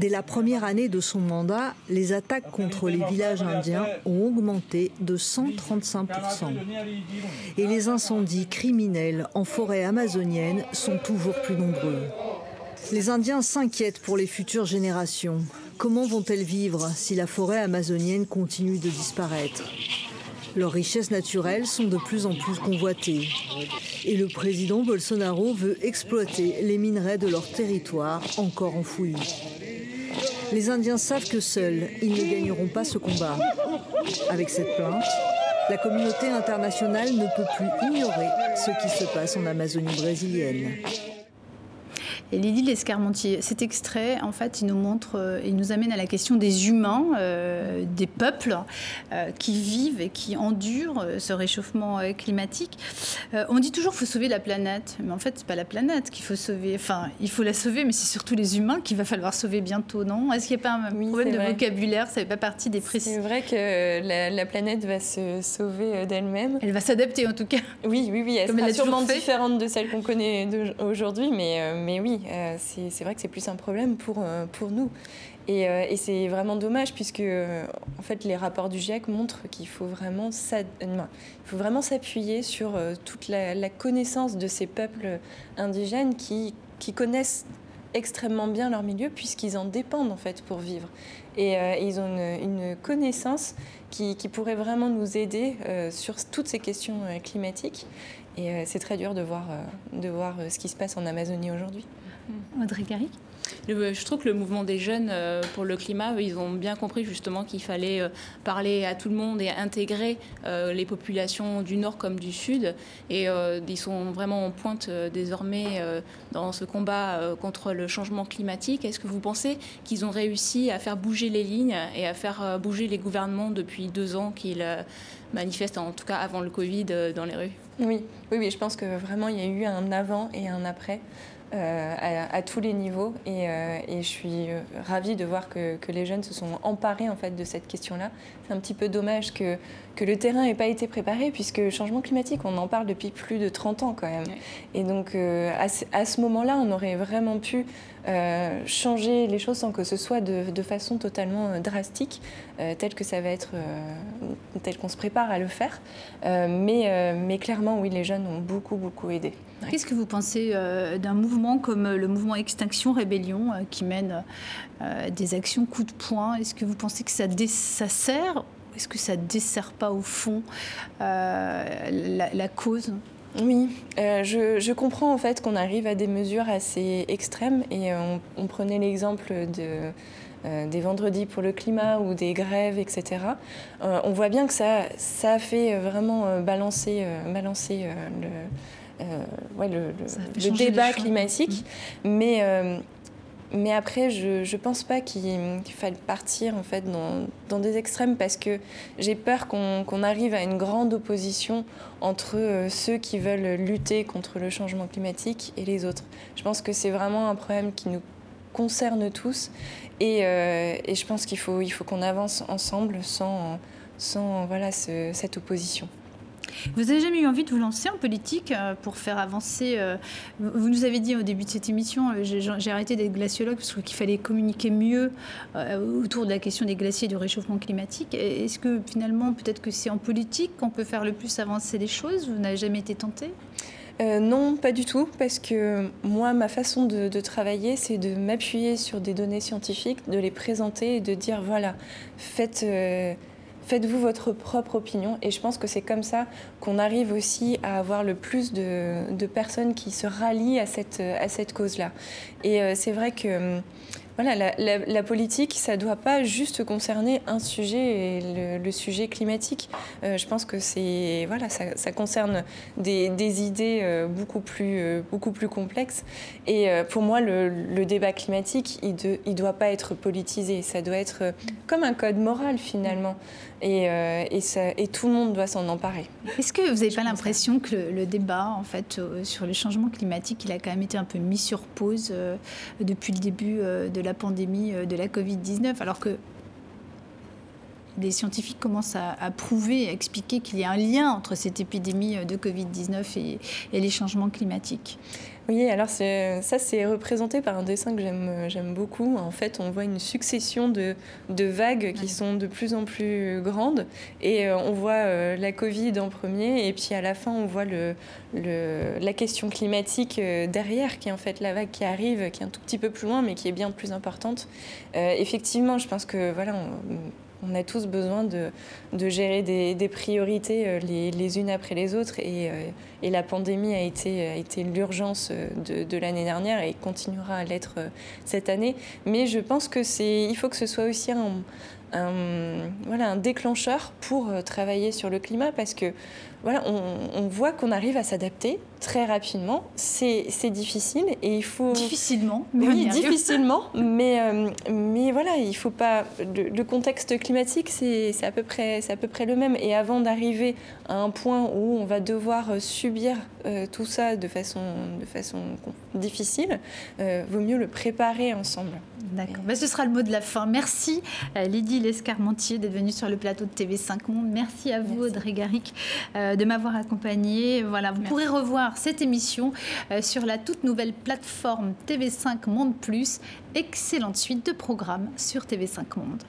Dès la première année de son mandat, les attaques contre les villages indiens ont augmenté de 135%. Et les incendies criminels en forêt amazonienne sont toujours plus nombreux. Les Indiens s'inquiètent pour les futures générations. Comment vont-elles vivre si la forêt amazonienne continue de disparaître? Leurs richesses naturelles sont de plus en plus convoitées. Et le président Bolsonaro veut exploiter les minerais de leur territoire encore enfouis. Les Indiens savent que seuls, ils ne gagneront pas ce combat. Avec cette plainte, la communauté internationale ne peut plus ignorer ce qui se passe en Amazonie brésilienne. Et Lydie Lescarmontier, cet extrait, en fait, il nous montre, euh, il nous amène à la question des humains, euh, des peuples euh, qui vivent et qui endurent ce réchauffement climatique. on dit toujours qu'il faut sauver la planète, mais en fait, c'est pas la planète qu'il faut sauver. Enfin, il faut la sauver, mais c'est surtout les humains qu'il va falloir sauver bientôt, non? Est-ce qu'il n'y a pas un problème de vocabulaire? Ça fait pas partie des précisions. C'est vrai que la, planète va se sauver d'elle-même. Elle va s'adapter, en tout cas. Oui, oui, oui. Elle Comme sera sûrement différente de celle qu'on connaît aujourd'hui, mais, mais oui, euh, c'est vrai que c'est plus un problème pour, euh, pour nous. Et, euh, et c'est vraiment dommage puisque en fait, les rapports du GIEC montrent qu'il faut vraiment s'appuyer sur toute la, connaissance de ces peuples indigènes qui, connaissent extrêmement bien leur milieu puisqu'ils en dépendent en fait pour vivre. Et, ils ont une, connaissance qui, qui, pourrait vraiment nous aider sur toutes ces questions climatiques. Et c'est très dur de voir, de voir ce qui se passe en Amazonie aujourd'hui. Audrey Garrick je trouve que le mouvement des jeunes euh, pour le climat, ils ont bien compris justement qu'il fallait euh, parler à tout le monde et intégrer euh, les populations du nord comme du sud. Et ils sont vraiment en pointe désormais dans ce combat contre le changement climatique. Est-ce que vous pensez qu'ils ont réussi à faire bouger les lignes et à faire bouger les gouvernements depuis deux ans qu'ils manifestent, en tout cas avant le Covid, dans les rues? Oui, oui, oui, je pense que vraiment il y a eu un avant et un après. Euh, à, tous les niveaux. Et, euh, et, je suis euh, ravie de voir que, que, les jeunes se sont emparés en fait, de cette question-là. C'est un petit peu dommage que, que le terrain n'ait pas été préparé, puisque le changement climatique, on en parle depuis plus de 30 ans quand même. Et donc, à, à, ce moment-là, on aurait vraiment pu changer les choses sans que ce soit de, façon totalement drastique, telle que ça va être, tel qu'on se prépare à le faire. mais, mais clairement, oui, les jeunes ont beaucoup, beaucoup aidé. Qu'est-ce que vous pensez d'un mouvement comme le mouvement Extinction Rébellion qui mène des actions coup de poing? Est-ce que vous pensez que ça, ça sert Est-ce que ça ne dessert pas au fond la cause? Oui, euh, je, comprends en fait qu'on arrive à des mesures assez extrêmes et euh, on, prenait l'exemple de, euh, des vendredis pour le climat ou des grèves, etc. on voit bien que ça, ça a fait vraiment balancer, balancer le, ouais, le, débat climatique, mmh. mais mais après, je ne pense pas qu'il faille partir en fait dans, dans, des extrêmes parce que j'ai peur qu'on arrive à une grande opposition entre euh, ceux qui veulent lutter contre le changement climatique et les autres. Je pense que c'est vraiment un problème qui nous concerne tous et, euh, et je pense qu'il faut, il faut qu'on avance ensemble sans, sans voilà, cette opposition. Vous n'avez jamais eu envie de vous lancer en politique euh, pour faire avancer euh, Vous nous avez dit au début de cette émission, euh, j'ai arrêté d'être glaciologue parce qu'il fallait communiquer mieux autour de la question des glaciers et du réchauffement climatique. Est-ce que finalement, peut-être que c'est en politique qu'on peut faire le plus avancer les choses? Vous n'avez jamais été tenté? Non, pas du tout, parce que moi, ma façon de travailler, c'est de m'appuyer sur des données scientifiques, de les présenter et de dire, voilà, faites, faites-vous votre propre opinion. Et je pense que c'est comme ça qu'on arrive aussi à avoir le plus de, personnes qui se rallient à cette, à cette cause-là. Et euh, c'est vrai que voilà, la, politique, ça ne doit pas juste concerner un sujet, le, sujet climatique. Euh, je pense que voilà, ça, concerne des, idées euh, beaucoup plus, euh, beaucoup plus complexes. Et pour moi, le, débat climatique, il ne doit pas être politisé. Ça doit être comme un code moral finalement. Et, et, ça, et tout le monde doit s'en emparer. Est-ce que vous n'avez pas l'impression que le, débat, en fait, sur le changement climatique, il a quand même été un peu mis sur pause depuis le début de la pandémie euh, de la Covid-19, alors que les scientifiques commencent à, prouver, à expliquer qu'il y a un lien entre cette épidémie euh, de Covid-19 et, les changements climatiques? Oui, alors ça, c'est représenté par un dessin que j'aime beaucoup. En fait, on voit une succession de, de vagues qui sont de plus en plus grandes. Et euh, on voit euh, la Covid en premier, et puis à la fin, on voit le, le, la question climatique euh, derrière, qui est en fait la vague qui arrive, qui est un tout petit peu plus loin, mais qui est bien plus importante. effectivement, je pense que voilà, on, on a tous besoin de, gérer des, priorités euh, les, unes après les autres euh, et, la pandémie a été, été l'urgence de, de l'année dernière et continuera à l'être euh, cette année. Mais je pense que c'est, il faut que ce soit aussi un, voilà, un déclencheur pour euh, travailler sur le climat parce que voilà, on, voit qu'on arrive à s'adapter très rapidement. C'est difficile et il faut... Difficilement. Mais oui, difficilement. mais, euh, mais voilà, il faut pas... Le, contexte climatique, c'est à, peu près, à peu près le même. Et avant d'arriver à un point où on va devoir euh, subir tout ça de façon, de façon difficile, vaut mieux le préparer ensemble. D'accord. Ben, ce sera le mot de la fin. Merci Lydie Lescarmentier d'être venu sur le plateau de TV5 Monde. Merci à vous, Audrey Garrick, euh, de m'avoir accompagné. Voilà, vous pourrez revoir cette émission euh, sur la toute nouvelle plateforme TV5 Monde Plus. Excellente suite de programmes sur TV5 Monde.